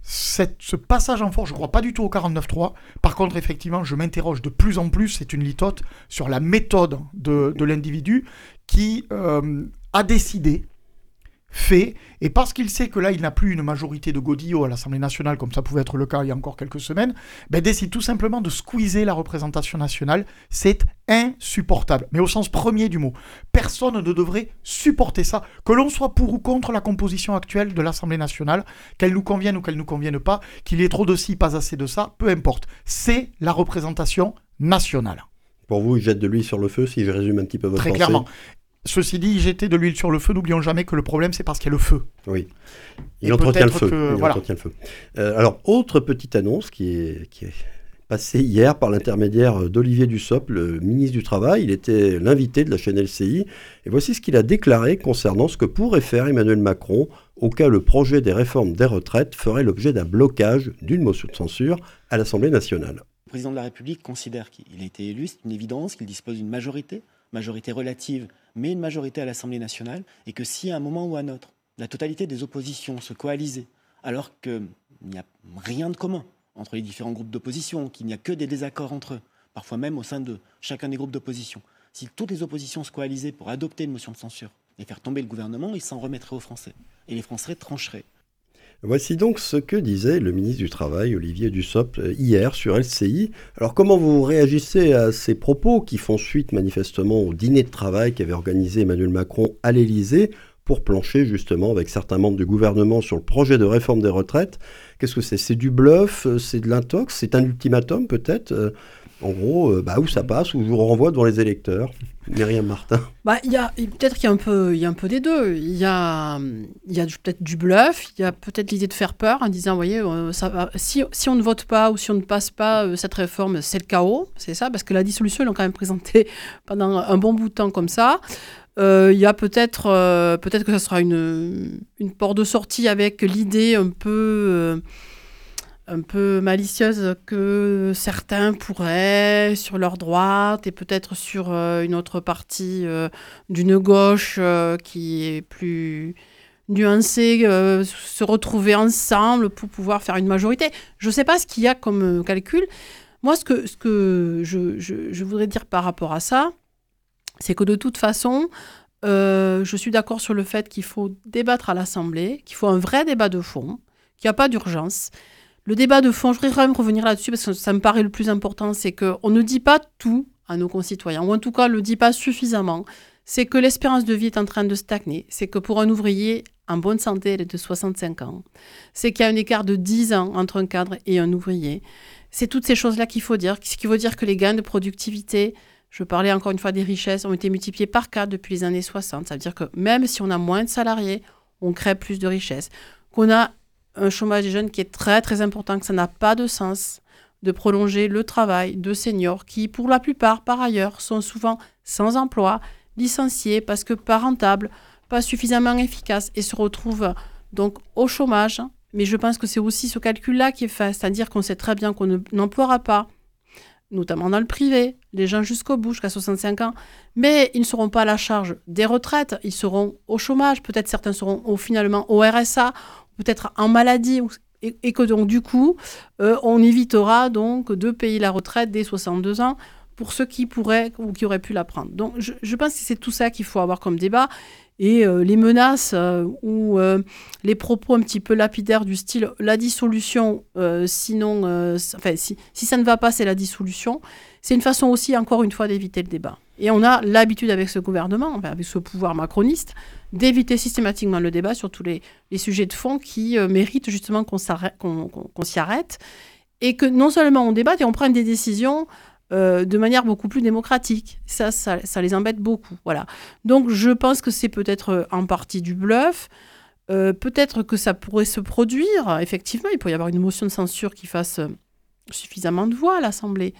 ce passage en force, je ne crois pas du tout au 49.3. Par contre, effectivement, je m'interroge de plus en plus, c'est une litote, sur la méthode de, l'individu qui euh, a décidé fait, et parce qu'il sait que là, il n'a plus une majorité de godillots à l'Assemblée nationale, comme ça pouvait être le cas il y a encore quelques semaines, ben décide tout simplement de squeezer la représentation nationale. C'est insupportable, mais au sens premier du mot. Personne ne devrait supporter ça, que l'on soit pour ou contre la composition actuelle de l'Assemblée nationale, qu'elle nous convienne ou qu'elle ne nous convienne pas, qu'il y ait trop de ci, pas assez de ça, peu importe. C'est la représentation nationale. Pour vous, il jette de l'huile sur le feu, si je résume un petit peu votre Très clairement. Ceci dit, jeter de l'huile sur le feu, n'oublions jamais que le problème, c'est parce qu'il y a le feu. Oui. Il entretient le feu. Il entretient le feu. Euh, alors, autre petite annonce qui est, qui est passée hier par l'intermédiaire d'Olivier Dussopt, le ministre du Travail. Il était l'invité de la chaîne LCI. Et voici ce qu'il a déclaré concernant ce que pourrait faire Emmanuel Macron au cas où le projet des réformes des retraites ferait l'objet d'un blocage d'une motion de censure à l'Assemblée nationale. Le président de la République considère qu'il a été élu, c'est une évidence, qu'il dispose d'une majorité, majorité relative mais une majorité à l'Assemblée nationale, et que si à un moment ou à un autre, la totalité des oppositions se coalisaient, alors qu'il n'y a rien de commun entre les différents groupes d'opposition, qu'il n'y a que des désaccords entre eux, parfois même au sein de chacun des groupes d'opposition, si toutes les oppositions se coalisaient pour adopter une motion de censure et faire tomber le gouvernement, ils s'en remettraient aux Français. Et les Français trancheraient. Voici donc ce que disait le ministre du Travail, Olivier Dussopt, hier sur LCI. Alors comment vous réagissez à ces propos qui font suite manifestement au dîner de travail qu'avait organisé Emmanuel Macron à l'Élysée pour plancher justement avec certains membres du gouvernement sur le projet de réforme des retraites? Qu'est-ce que c'est? C'est du bluff C'est de l'intox? C'est un ultimatum peut-être en gros, euh, bah, où ça passe, où je vous renvoie devant les électeurs. Myriam Martin. Bah, y a, peut-être qu'il y a, un peu, il y a un peu des deux. Il y a, il y a peut-être du bluff, il y a peut-être l'idée de faire peur en disant, vous voyez, euh, ça si, si, on ne vote pas ou si on ne passe pas euh, cette réforme, c'est le chaos, c'est ça, parce que la dissolution, ils l'ont quand même présentée pendant un bon bout de temps comme ça. Il y a peut-être peut-être que ça sera une, une porte de sortie avec l'idée un peu un peu malicieuse que certains pourraient sur leur droite et peut-être sur euh, une autre partie euh, d'une gauche euh, qui est plus nuancée, se retrouver ensemble pour pouvoir faire une majorité. Je ne sais pas ce qu'il y a comme calcul. Moi, ce que, ce que je, je, voudrais dire par rapport à ça, c'est que de toute façon, je suis d'accord sur le fait qu'il faut débattre à l'Assemblée, qu'il faut un vrai débat de fond, qu'il n'y a pas d'urgence le débat de fond, je voudrais quand même revenir là-dessus parce que ça me paraît le plus important, c'est qu'on ne dit pas tout à nos concitoyens, ou en tout cas ne le dit pas suffisamment. C'est que l'espérance de vie est en train de stagner. C'est que pour un ouvrier en bonne santé, elle est de 65 ans. C'est qu'il y a un écart de 10 ans entre un cadre et un ouvrier. C'est toutes ces choses-là qu'il faut dire. Ce qui veut dire que les gains de productivité, je parlais encore une fois des richesses, ont été multipliés par 4 depuis les années 60. Ça veut dire que même si on a moins de salariés, on crée plus de richesses. Qu'on a un chômage des jeunes qui est très très important, que ça n'a pas de sens de prolonger le travail de seniors qui, pour la plupart, par ailleurs, sont souvent sans emploi, licenciés parce que pas rentables, pas suffisamment efficaces et se retrouvent donc au chômage. Mais je pense que c'est aussi ce calcul-là qui est fait, c'est-à-dire qu'on sait très bien qu'on n'emploiera pas, notamment dans le privé, les gens jusqu'au bout, jusqu'à 65 ans, mais ils ne seront pas à la charge des retraites, ils seront au chômage, peut-être certains seront au, finalement au RSA, peut-être en maladie, et, que donc du coup, euh, on évitera donc de payer la retraite dès 62 ans pour ceux qui pourraient ou qui auraient pu la prendre. Donc je, pense que c'est tout ça qu'il faut avoir comme débat. Et euh, les menaces euh, ou les propos un petit peu lapidaires du style la dissolution, sinon, enfin, si, si, ça ne va pas, c'est la dissolution, c'est une façon aussi, encore une fois, d'éviter le débat. Et on a l'habitude avec ce gouvernement, avec ce pouvoir macroniste, d'éviter systématiquement le débat sur tous les, sujets de fond qui euh, méritent justement qu'on s'y arrête et que non seulement on débatte et on prenne des décisions euh, de manière beaucoup plus démocratique. Ça, ça, les embête beaucoup. Voilà. Donc je pense que c'est peut-être euh, en partie du bluff. peut-être que ça pourrait se produire. Effectivement, il pourrait y avoir une motion de censure qui fasse suffisamment de voix à l'Assemblée.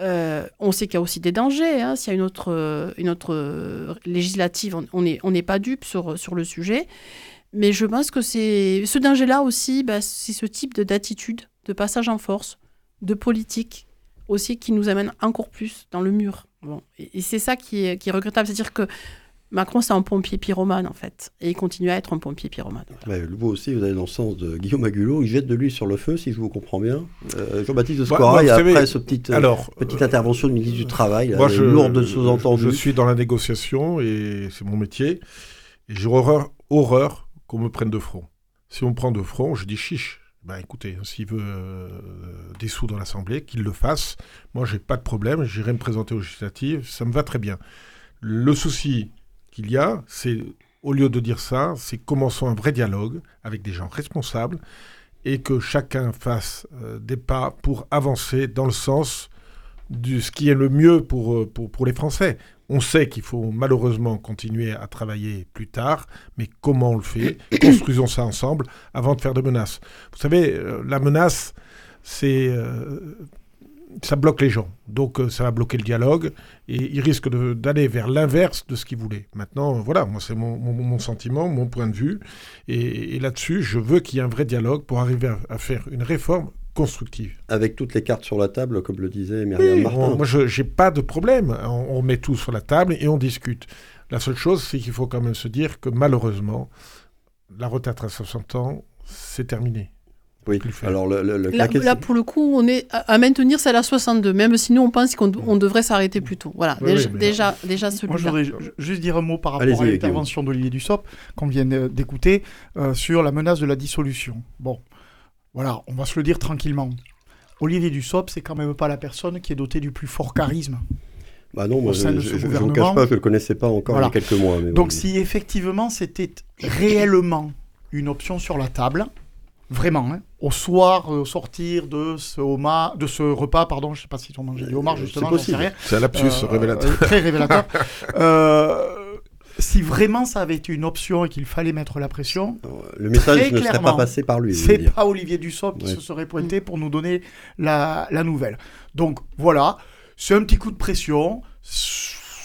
Euh, on sait qu'il y a aussi des dangers. Hein. S'il y a une autre, euh, une autre euh, législative, on n'est on pas dupe sur, sur le sujet. Mais je pense que c'est ce danger-là aussi, bah, c'est ce type d'attitude, de, passage en force, de politique aussi qui nous amène encore plus dans le mur. Bon. Et, c'est ça qui est, qui est regrettable. C'est-à-dire que Macron, c'est un pompier pyromane, en fait. Et il continue à être un pompier pyromane. vous aussi, vous allez dans le sens de Guillaume Agulot. Il jette de l'huile sur le feu, si je vous comprends bien. Euh, Jean-Baptiste de Scora, et après ce petite, euh, alors, petite intervention du ministre du Travail, moi, je, lourde sous-entendu. Je suis dans la négociation et c'est mon métier. Et j'ai horreur, horreur qu'on me prenne de front. Si on me prend de front, je dis chiche. Ben écoutez, s'il veut euh, des sous dans l'Assemblée, qu'il le fasse. Moi, j'ai pas de problème, j'irai me présenter aux législatives, ça me va très bien. Le souci qu'il y a, c'est, au lieu de dire ça, c'est commençons un vrai dialogue avec des gens responsables et que chacun fasse euh, des pas pour avancer dans le sens de ce qui est le mieux pour, euh, pour, pour les Français. On sait qu'il faut malheureusement continuer à travailler plus tard, mais comment on le fait? Construisons ça ensemble avant de faire de menaces. Vous savez, euh, la menace, c'est ça bloque les gens. Donc euh, ça va bloquer le dialogue et ils risquent d'aller vers l'inverse de ce qu'ils voulaient. Maintenant, voilà, moi c'est mon, sentiment, mon point de vue. Et, là-dessus, je veux qu'il y ait un vrai dialogue pour arriver à, faire une réforme constructive. Avec toutes les cartes sur la table, comme le disait Myriam Martin. moi, je n'ai pas de problème. On, on, met tout sur la table et on discute. La seule chose, c'est qu'il faut quand même se dire que malheureusement, la retraite à 60 ans, c'est terminé. Oui, alors le, là, pour le coup, on est à, maintenir celle à 62, même si nous, on pense qu'on on devrait s'arrêter plus tôt. Voilà, déjà, déjà, déjà celui-là. Moi, je voudrais juste dire un mot par rapport à l'intervention d'Olivier Dussopt, qu'on vient d'écouter, euh, sur la menace de la dissolution. Bon, voilà, on va se le dire tranquillement. Olivier Dussopt, c'est quand même pas la personne qui est dotée du plus fort charisme. Bah non, moi, je ne vous cache pas, je ne le connaissais pas encore il y a quelques mois. Donc, si effectivement c'était réellement une option sur la table, Vraiment, hein. au soir, au sortir de ce, homard, de ce repas, pardon, je ne sais pas si on mangeait du homard justement, c'est un lapsus euh, révélateur. Euh, très révélateur. Euh, si vraiment ça avait été une option et qu'il fallait mettre la pression, le message ne serait pas passé par lui. C'est pas Olivier Dussopt qui se serait pointé pour nous donner la, la nouvelle. Donc voilà, c'est un petit coup de pression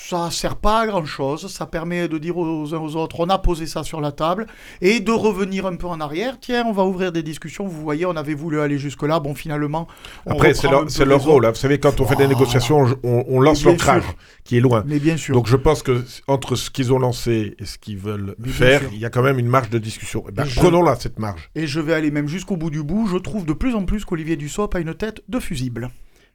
ça sert pas à grand chose. Ça permet de dire aux uns aux autres, on a posé ça sur la table et de revenir un peu en arrière. Tiens, on va ouvrir des discussions. Vous voyez, on avait voulu aller jusque-là. Bon, finalement. Après, c'est leur, rôle. Hein. Vous savez, quand on fait des négociations, on, lance l'ancrage qui est loin. Mais bien sûr. Donc je pense que entre ce qu'ils ont lancé et ce qu'ils veulent faire, il y a quand même une marge de discussion. Eh ben, prenons-la, cette marge. Et je vais aller même jusqu'au bout du bout. Je trouve de plus en plus qu'Olivier Dussopt a une tête de fusible.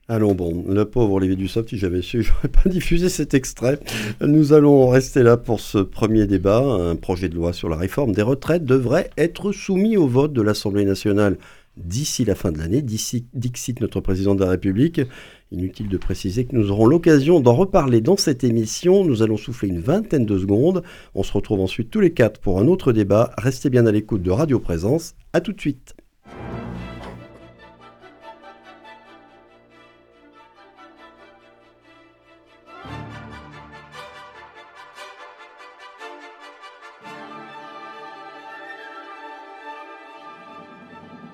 Allons bon, le pauvre Olivier Dussopt, si j'avais su, j'aurais pas diffusé cet extrait. Nous allons rester là pour ce premier débat. Un projet de loi sur la réforme des retraites devrait être soumis au vote de l'Assemblée nationale d'ici la fin de l'année, d'ici dixit notre président de la République. Inutile de préciser que nous aurons l'occasion d'en reparler dans cette émission. Nous allons souffler une vingtaine de secondes. On se retrouve ensuite tous les quatre pour un autre débat. Restez bien à l'écoute de Radio Présence. À tout de suite.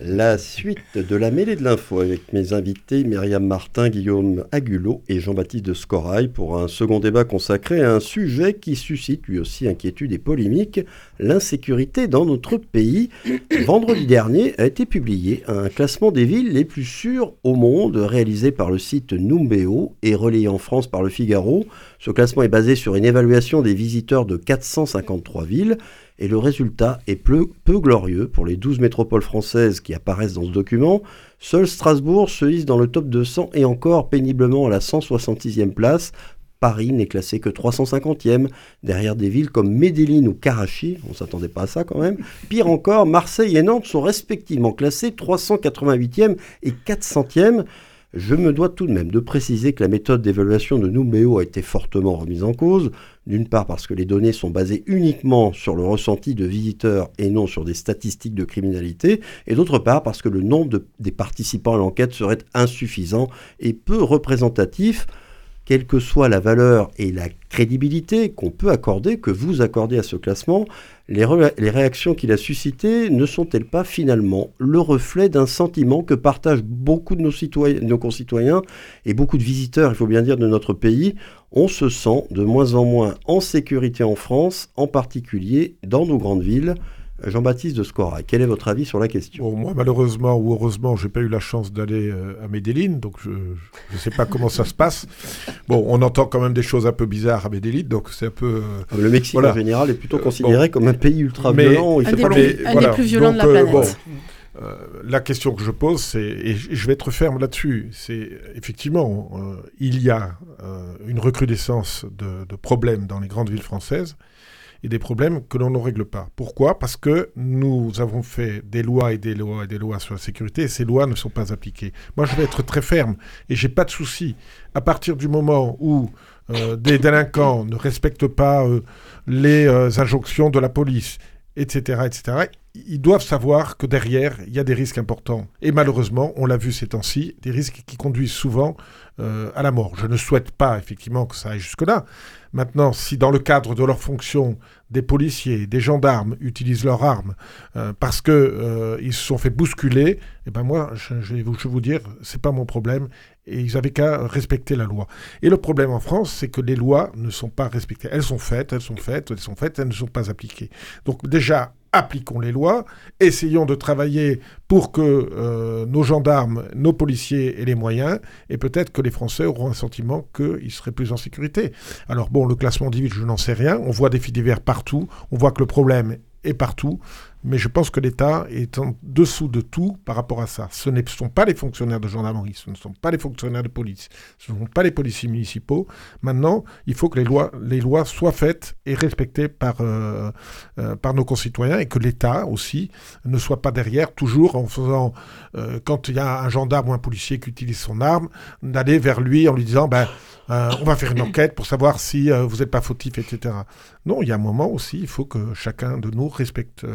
La suite de la mêlée de l'info avec mes invités Myriam Martin, Guillaume Agulot et Jean-Baptiste Scorail pour un second débat consacré à un sujet qui suscite lui aussi inquiétude et polémique, l'insécurité dans notre pays. Vendredi dernier a été publié un classement des villes les plus sûres au monde réalisé par le site Numbeo et relayé en France par le Figaro. Ce classement est basé sur une évaluation des visiteurs de 453 villes et le résultat est peu, glorieux pour les 12 métropoles françaises qui apparaissent dans ce document. Seul Strasbourg se hisse dans le top 200 et encore péniblement à la 166e place. Paris n'est classé que 350e, derrière des villes comme Medellin ou Karachi, on ne s'attendait pas à ça quand même. Pire encore, Marseille et Nantes sont respectivement classés 388e et 400e. Je me dois tout de même de préciser que la méthode d'évaluation de Numéo a été fortement remise en cause, d'une part parce que les données sont basées uniquement sur le ressenti de visiteurs et non sur des statistiques de criminalité, et d'autre part parce que le nombre des participants à l'enquête serait insuffisant et peu représentatif quelle que soit la valeur et la crédibilité qu'on peut accorder, que vous accordez à ce classement, les, réactions qu'il a suscitées ne sont-elles pas finalement le reflet d'un sentiment que partagent beaucoup de nos, nos concitoyens et beaucoup de visiteurs, il faut bien dire, de notre pays? On se sent de moins en moins en sécurité en France, en particulier dans nos grandes villes. Jean-Baptiste de Scora, quel est votre avis sur la question? Moi, malheureusement ou heureusement, je n'ai pas eu la chance d'aller euh, à Medellin, donc je ne sais pas comment ça se passe. Bon, on entend quand même des choses un peu bizarres à Medellin, donc c'est un peu... Euh, le Mexique, en général, est plutôt euh, considéré comme un pays ultra violent. un, des, plus, violents de la planète. la question que je pose, c'est, et je vais être ferme là-dessus, c'est effectivement, il y a une recrudescence de, de, problèmes dans les grandes villes françaises et des problèmes que l'on ne règle pas. Pourquoi? Parce que nous avons fait des lois et des lois et des lois sur la sécurité et ces lois ne sont pas appliquées. Moi, je vais être très ferme et j'ai pas de souci. À partir du moment où euh, des délinquants ne respectent pas euh, les euh, injonctions de la police, etc., etc., ils doivent savoir que derrière, il y a des risques importants. Et malheureusement, on l'a vu ces temps-ci, des risques qui conduisent souvent à la mort. Je ne souhaite pas effectivement que ça aille jusque-là, Maintenant, si dans le cadre de leur fonction, des policiers, des gendarmes utilisent leurs armes euh, parce qu'ils euh, se sont fait bousculer, eh ben moi, je, vais vous, dire, c'est pas mon problème et ils avaient qu'à respecter la loi. Et le problème en France, c'est que les lois ne sont pas respectées. Elles sont faites, elles sont faites, elles sont faites, elles ne sont pas appliquées. Donc déjà, appliquons les lois, essayons de travailler pour que euh, nos gendarmes, nos policiers aient les moyens, et peut-être que les Français auront un sentiment qu'ils seraient plus en sécurité. Alors bon, le classement dit je n'en sais rien, on voit des faits divers partout, on voit que le problème est partout, mais je pense que l'État est en dessous de tout par rapport à ça. Ce ne sont pas les fonctionnaires de gendarmerie, ce ne sont pas les fonctionnaires de police, ce ne sont pas les policiers municipaux. Maintenant, il faut que les lois, soient faites et respectées par, euh, euh, par nos concitoyens et que l'État aussi ne soit pas derrière, toujours en faisant, euh, quand il y a un gendarme ou un policier qui utilise son arme, d'aller vers lui en lui disant, ben, on va faire une enquête pour savoir si vous n'êtes pas fautif, etc. Non, il y a un moment aussi, il faut que chacun de nous respecte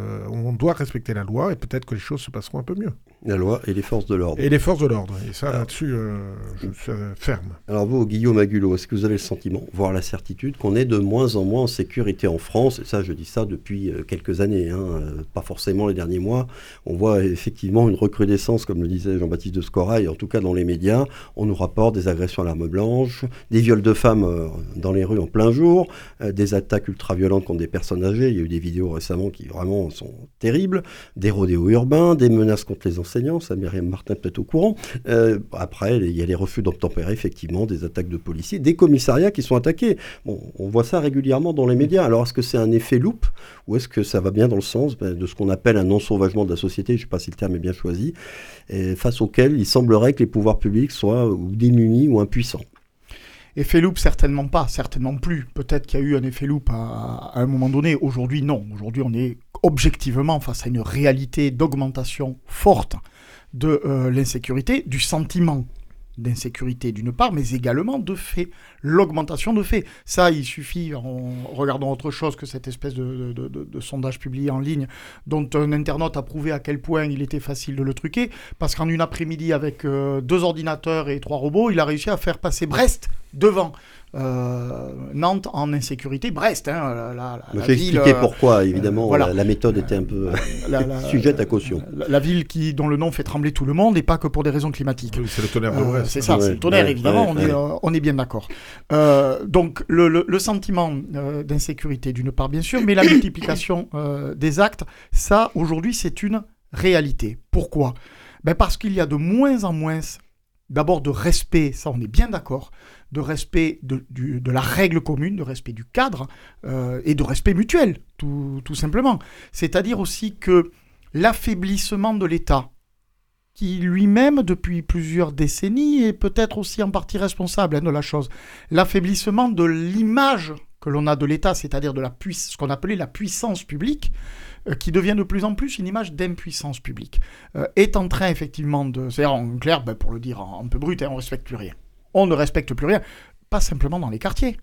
doit respecter la loi et peut-être que les choses se passeront un peu mieux. La loi et les forces de l'ordre. Et les forces de l'ordre. Et ça, là-dessus, euh, je suis ferme. Alors vous, Guillaume Agulot, est-ce que vous avez le sentiment, voire la certitude, qu'on est de moins en moins en sécurité en France? Et ça, je dis ça depuis euh, quelques années, hein, euh, pas forcément les derniers mois. On voit effectivement une recrudescence, comme le disait Jean-Baptiste de Scorail, en tout cas dans les médias. On nous rapporte des agressions à l'arme blanche, des viols de femmes dans les rues en plein jour, des attaques ultra-violentes contre des personnes âgées. Il y a eu des vidéos récemment qui vraiment sont terribles, des rodéos urbains, des menaces contre les enseignants, ça Myriam Martin peut-être au courant. Euh, après, il y a les refus d'obtempérer, effectivement, des attaques de policiers, des commissariats qui sont attaqués. on voit ça régulièrement dans les médias. Alors, est-ce que c'est un effet loupe ou est-ce que ça va bien dans le sens ben, de ce qu'on appelle un non-sauvagement de la société, je ne sais pas si le terme est bien choisi, face auquel il semblerait que les pouvoirs publics soient démunis ou impuissants? Effet loupe, certainement pas, certainement plus. Peut-être qu'il y a eu un effet loupe à, un moment donné. Aujourd'hui, non. Aujourd'hui, on est objectivement face à une réalité d'augmentation forte de euh, l'insécurité, du sentiment d'insécurité d'une part, mais également de fait, l'augmentation de fait. Ça, il suffit, en regardant autre chose que cette espèce de, sondage publié en ligne, dont un internaute a prouvé à quel point il était facile de le truquer, parce qu'en une après-midi, avec euh, deux ordinateurs et trois robots, il a réussi à faire passer Brest devant. Euh, Nantes en insécurité, Brest. Hein, la, la, expliquer euh, pourquoi, évidemment, voilà. la, méthode était un peu sujette à caution. La, ville qui, dont le nom fait trembler tout le monde et pas que pour des raisons climatiques. c'est le tonnerre de euh, c'est ça, c'est le tonnerre, évidemment, on, est, on est bien d'accord. donc, le, le sentiment d'insécurité, d'une part, bien sûr, mais la multiplication des actes, ça, aujourd'hui, c'est une réalité. Pourquoi? Ben Parce qu'il y a de moins en moins d'abord de respect, ça on est bien d'accord, de respect de, la règle commune, de respect du cadre euh, et de respect mutuel, tout, simplement. C'est-à-dire aussi que l'affaiblissement de l'État, qui lui-même, depuis plusieurs décennies, est peut-être aussi en partie responsable hein, de la chose, l'affaiblissement de l'image que l'on a de l'État, c'est-à-dire de la ce qu'on appelait la puissance publique, euh, qui devient de plus en plus une image d'impuissance publique, euh, est en train effectivement de... C'est-à-dire en clair, ben, pour le dire un peu brut, hein, on ne respecte plus rien on ne respecte plus rien. Pas simplement dans les quartiers.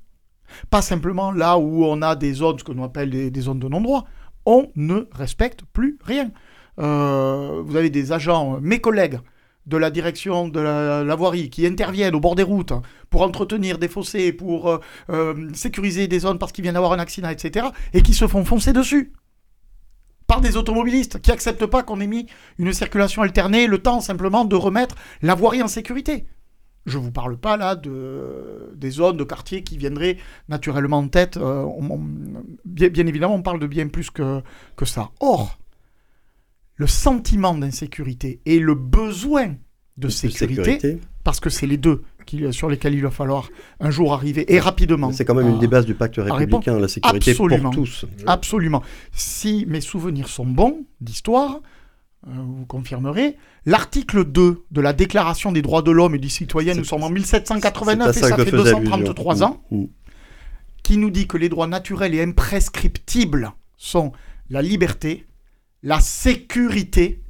Pas simplement là où on a des zones, ce que l'on appelle des, zones de non-droit. On ne respecte plus rien. Euh, vous avez des agents, mes collègues de la direction de la, voirie, qui interviennent au bord des routes pour entretenir des fossés, pour euh, euh, sécuriser des zones parce qu'il vient d'avoir un accident, etc., et qui se font foncer dessus par des automobilistes qui acceptent pas qu'on ait mis une circulation alternée, le temps simplement de remettre la voirie en sécurité. Je ne vous parle pas là de, des zones de quartiers qui viendraient naturellement en tête. Euh, bien, évidemment, on parle de bien plus que, que ça. Or, le sentiment d'insécurité et le besoin de, sécurité, parce que c'est les deux qui, sur lesquels il va falloir un jour arriver, et rapidement. C'est quand même une des bases du pacte républicain, la sécurité pour tous. Absolument. Si mes souvenirs sont bons d'histoire, vous confirmerez, l'article 2 de la Déclaration des droits de l'homme et du citoyen, nous sommes en 1789 et ça, fait 233 ans, mm. qui nous dit que les droits naturels et imprescriptibles sont la liberté, la sécurité,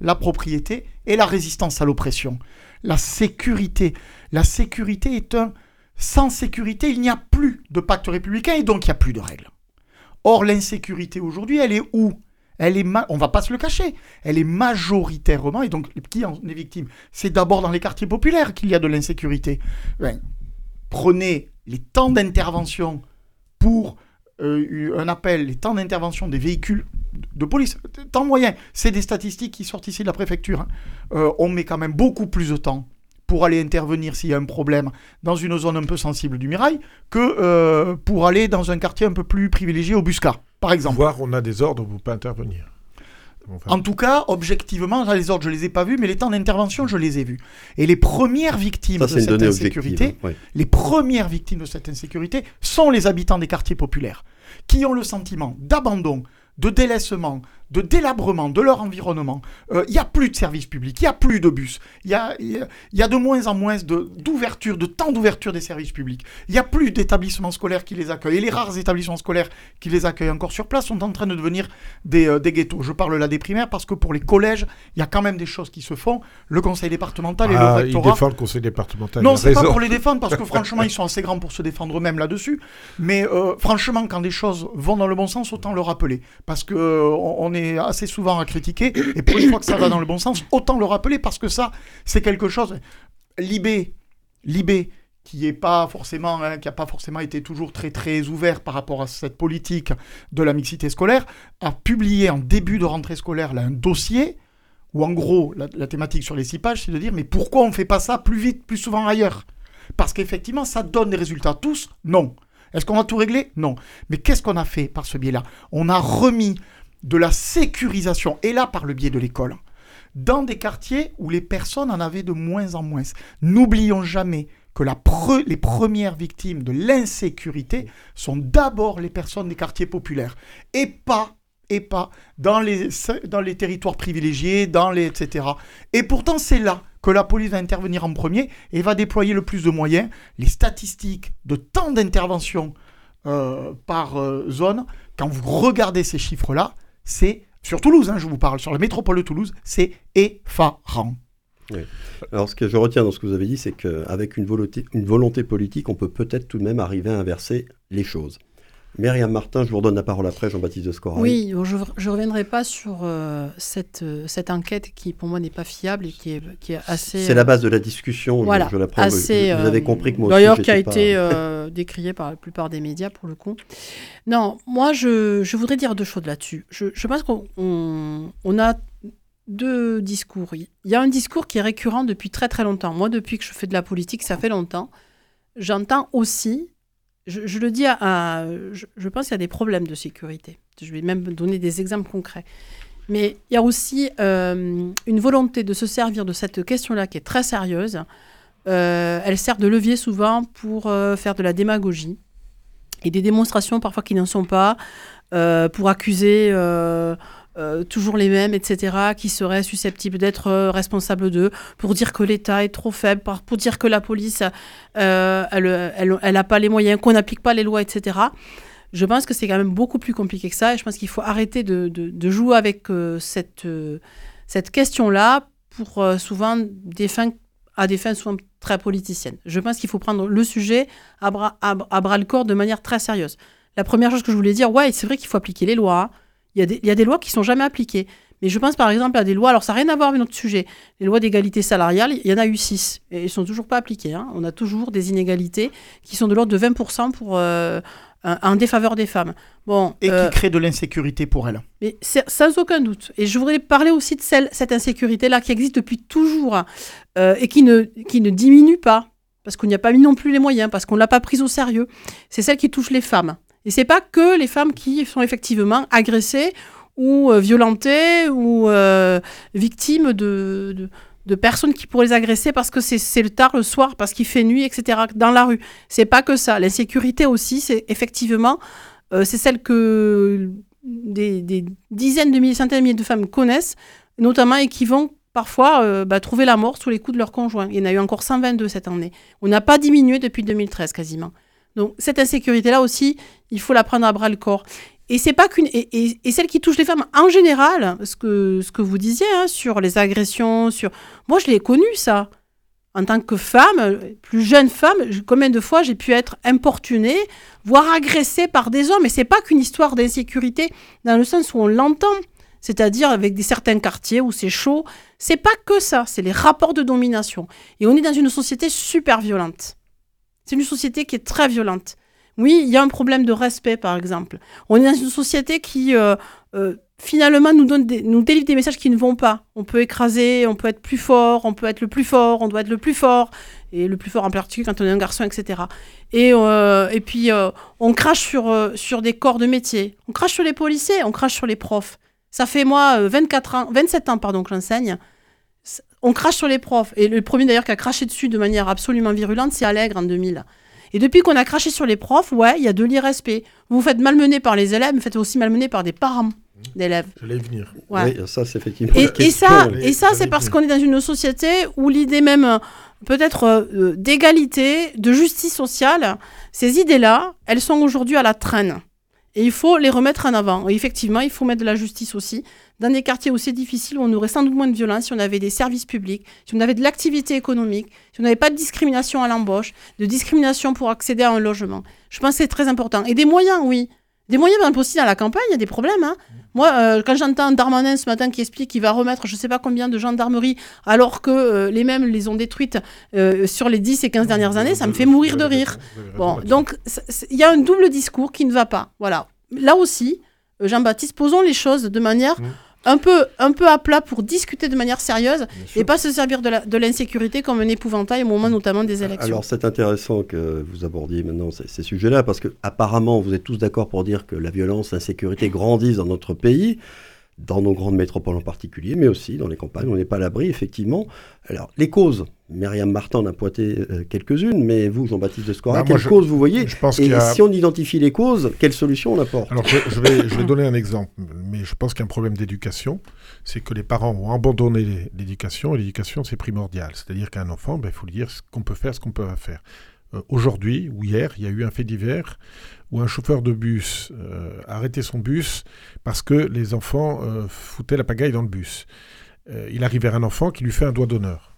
la propriété et la résistance à l'oppression. La sécurité. La sécurité est un... Sans sécurité, il n'y a plus de pacte républicain et donc il n'y a plus de règles. Or, l'insécurité aujourd'hui, elle est où? Elle est on va pas se le cacher, elle est majoritairement, et donc qui en est victime? C'est d'abord dans les quartiers populaires qu'il y a de l'insécurité. Ben, prenez les temps d'intervention pour euh, un appel, les temps d'intervention des véhicules de police, temps moyen, c'est des statistiques qui sortent ici de la préfecture. Hein. Euh, on met quand même beaucoup plus de temps pour aller intervenir s'il y a un problème dans une zone un peu sensible du Mirail que euh, pour aller dans un quartier un peu plus privilégié au Busca, par exemple. Voir, on a des ordres pour pas intervenir. En tout cas, objectivement, les ordres, je les ai pas vus, mais les temps d'intervention, je les ai vus. Et les premières victimes de cette insécurité, les premières victimes de cette insécurité sont les habitants des quartiers populaires, qui ont le sentiment d'abandon, de délaissement, de délabrement de leur environnement. Euh, il n'y a plus de services publics, il n'y a plus de bus, il y a, y a, de moins en moins d'ouverture, de, temps d'ouverture des services publics. Il n'y a plus d'établissements scolaires qui les accueillent. Et les rares établissements scolaires qui les accueillent encore sur place sont en train de devenir des, euh, des ghettos. Je parle là des primaires parce que pour les collèges, il y a quand même des choses qui se font. Le conseil départemental et le ah, rectorat... Ils défendent le conseil départemental. Non, c'est pas pour les défendre parce que franchement, ils sont assez grands pour se défendre eux-mêmes là-dessus. Mais euh, franchement, quand des choses vont dans le bon sens, autant le rappeler. Parce que on est assez souvent critiquer. Et pour une fois que ça va dans le bon sens, autant le rappeler parce que ça, c'est quelque chose. Libé, Libé, qui est pas forcément, hein, pas forcément été toujours très très ouvert par rapport à cette politique de la mixité scolaire, a publié en début de rentrée scolaire un dossier où en gros la, thématique sur les six pages, c'est de dire mais pourquoi on fait pas ça plus vite, plus souvent ailleurs? Parce qu'effectivement, ça donne des résultats tous? Non. Est-ce qu'on va tout régler? Non. Mais qu'est-ce qu'on a fait par ce biais-là? On a remis de la sécurisation, et là par le biais de l'école, dans des quartiers où les personnes en avaient de moins en moins. N'oublions jamais que les premières victimes de l'insécurité sont d'abord les personnes des quartiers populaires, et pas et pas dans les, dans les territoires privilégiés, dans les etc. Et pourtant, c'est là que la police va intervenir en premier et va déployer le plus de moyens. Les statistiques de temps d'intervention euh, par euh, zone, quand vous regardez ces chiffres-là, c'est, sur Toulouse, hein, je vous parle, sur la métropole de Toulouse, c'est effarant. Alors, ce que je retiens dans ce que vous avez dit, c'est qu'avec une volonté, une volonté politique, on peut peut-être tout de même arriver à inverser les choses. Myriam Martin, je vous redonne la parole après, Jean-Baptiste de Scorail. Oui, je ne reviendrai pas sur euh, cette, euh, cette enquête qui, pour moi, n'est pas fiable et qui est, qui est assez... C'est la base de la discussion, voilà, je, la prends. Assez, vous, avez compris que moi D'ailleurs, qui a été euh, décrié par la plupart des médias, pour le coup. Non, moi, je, je voudrais dire deux choses là-dessus. Je, je, pense qu'on on a deux discours. Il y a un discours qui est récurrent depuis très très longtemps. Moi, depuis que je fais de la politique, ça fait longtemps. J'entends aussi je, le dis à, je, pense qu'il y a des problèmes de sécurité. Je vais même donner des exemples concrets. Mais il y a aussi euh, une volonté de se servir de cette question-là qui est très sérieuse. Euh, elle sert de levier souvent pour euh, faire de la démagogie et des démonstrations parfois qui n'en sont pas, pour accuser euh, toujours les mêmes, etc., qui seraient susceptibles d'être euh, responsables d'eux, pour dire que l'État est trop faible, pour dire que la police, euh, elle n'a pas les moyens, qu'on n'applique pas les lois, etc. Je pense que c'est quand même beaucoup plus compliqué que ça, et je pense qu'il faut arrêter de, de, jouer avec cette, cette question-là pour souvent des fins, à des fins souvent très politiciennes. Je pense qu'il faut prendre le sujet à bras, à, à bras le corps de manière très sérieuse. La première chose que je voulais dire, ouais, c'est vrai qu'il faut appliquer les lois, il y, a des, il y a des lois qui sont jamais appliquées. Mais je pense par exemple à des lois, alors ça n'a rien à voir avec notre sujet. Les lois d'égalité salariale, il y en a eu six et ils ne sont toujours pas appliquées. Hein. On a toujours des inégalités qui sont de l'ordre de 20% pour, euh, un, défaveur des femmes. Bon, et qui euh, crée de l'insécurité pour elles. Mais sans aucun doute. Et je voudrais parler aussi de celle, cette insécurité-là qui existe depuis toujours euh, et qui ne, qui ne diminue pas parce qu'on n'y a pas mis non plus les moyens, parce qu'on ne l'a pas prise au sérieux. C'est celle qui touche les femmes. Et c'est pas que les femmes qui sont effectivement agressées ou euh, violentées ou euh, victimes de, de, personnes qui pourraient les agresser parce que c'est le tard le soir, parce qu'il fait nuit, etc. dans la rue. C'est pas que ça. L'insécurité aussi, c'est effectivement, euh, c'est celle que des, des, dizaines de milliers, centaines de milliers de femmes connaissent notamment, et qui vont parfois bah, trouver la mort sous les coups de leur conjoint. Il y en a eu encore 122 cette année. On n'a pas diminué depuis 2013 quasiment. Donc cette insécurité-là aussi, il faut la prendre à bras le corps. Et c'est pas qu'une et, celle qui touche les femmes en général, ce que ce que vous disiez hein, sur les agressions, sur moi je l'ai connu ça en tant que femme, plus jeune femme, combien de fois j'ai pu être importunée, voire agressée par des hommes. Et c'est pas qu'une histoire d'insécurité dans le sens où on l'entend, c'est-à-dire avec des certains quartiers où c'est chaud. C'est pas que ça, c'est les rapports de domination. Et on est dans une société super violente. C'est une société qui est très violente. Oui, il y a un problème de respect, par exemple. On est dans une société qui euh, euh, finalement nous, donne nous délivre des messages qui ne vont pas. On peut écraser, on peut être plus fort, on peut être le plus fort, on doit être le plus fort, et le plus fort en particulier quand on est un garçon, etc. Et, euh, et puis on crache sur, sur des corps de métier, on crache sur les policiers, on crache sur les profs. Ça fait moi 24 ans, 27 ans pardon, que j'enseigne. On crache sur les profs. Et le premier d'ailleurs qui a craché dessus de manière absolument virulente, c'est Allègre en 2000. Et depuis qu'on a craché sur les profs, ouais, il y a de l'irrespect. Vous vous faites malmener par les élèves, mais vous faites aussi malmener par des parents d'élèves. J'allais venir. Oui, ça, c'est effectivement. Et, ça, et ça c'est parce qu'on est dans une société où l'idée même, euh, peut-être euh, d'égalité, de justice sociale, ces idées-là, elles sont aujourd'hui à la traîne. Et il faut les remettre en avant. Et effectivement, il faut mettre de la justice aussi. Dans des quartiers aussi difficiles où on aurait sans doute moins de violence si on avait des services publics, si on avait de l'activité économique, si on n'avait pas de discrimination à l'embauche, de discrimination pour accéder à un logement. Je pense que c'est très important. Et des moyens, oui. Des moyens, même aussi dans la campagne, il y a des problèmes. Hein. Moi, euh, quand j'entends Darmanin ce matin qui explique qu'il va remettre je ne sais pas combien de gendarmerie alors que euh, les mêmes les ont détruites euh, sur les 10 et 15 dernières années, ça me fait mourir de rire. Bon, donc il y a un double discours qui ne va pas. Voilà. Là aussi, Jean-Baptiste, posons les choses de manière mmh un peu, un peu à plat pour discuter de manière sérieuse et pas se servir de l'insécurité comme un épouvantail au moment notamment des élections. Alors c'est intéressant que vous abordiez maintenant ces, ces sujets-là parce que apparemment vous êtes tous d'accord pour dire que la violence, l'insécurité grandissent dans notre pays dans nos grandes métropoles en particulier, mais aussi dans les campagnes. On n'est pas à l'abri, effectivement. Alors, les causes, Myriam Martin en a pointé euh, quelques-unes, mais vous, Jean-Baptiste de Scora, bah, quelles causes vous voyez je pense Et si on identifie les causes, quelles solutions on apporte Alors, je, vais, je, vais, donner un exemple, mais je pense qu'il y a un problème d'éducation. C'est que les parents ont abandonné l'éducation, et l'éducation, c'est primordial. C'est-à-dire qu'un enfant, ben, il faut lui dire ce qu'on peut faire, ce qu'on peut pas faire. Euh, aujourd'hui ou hier, il y a eu un fait divers où un chauffeur de bus euh, a arrêté son bus parce que les enfants euh, foutaient la pagaille dans le bus. il arrive vers un enfant qui lui fait un doigt d'honneur.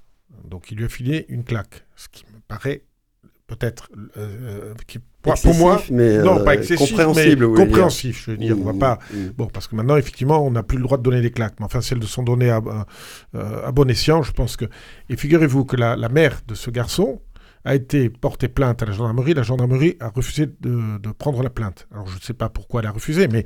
Donc il lui a filé une claque, ce qui me paraît peut-être pour, moi mais non pas excessif compréhensible mais compréhensif je veux dire on va mmh, pas mmh. bon parce que maintenant effectivement on n'a plus le droit de donner des claques mais enfin celles de sont données à, à, bon escient je pense que et figurez-vous que la, la mère de ce garçon a été porté plainte à la gendarmerie. La gendarmerie a refusé de, prendre la plainte. Alors je ne sais pas pourquoi elle a refusé, mais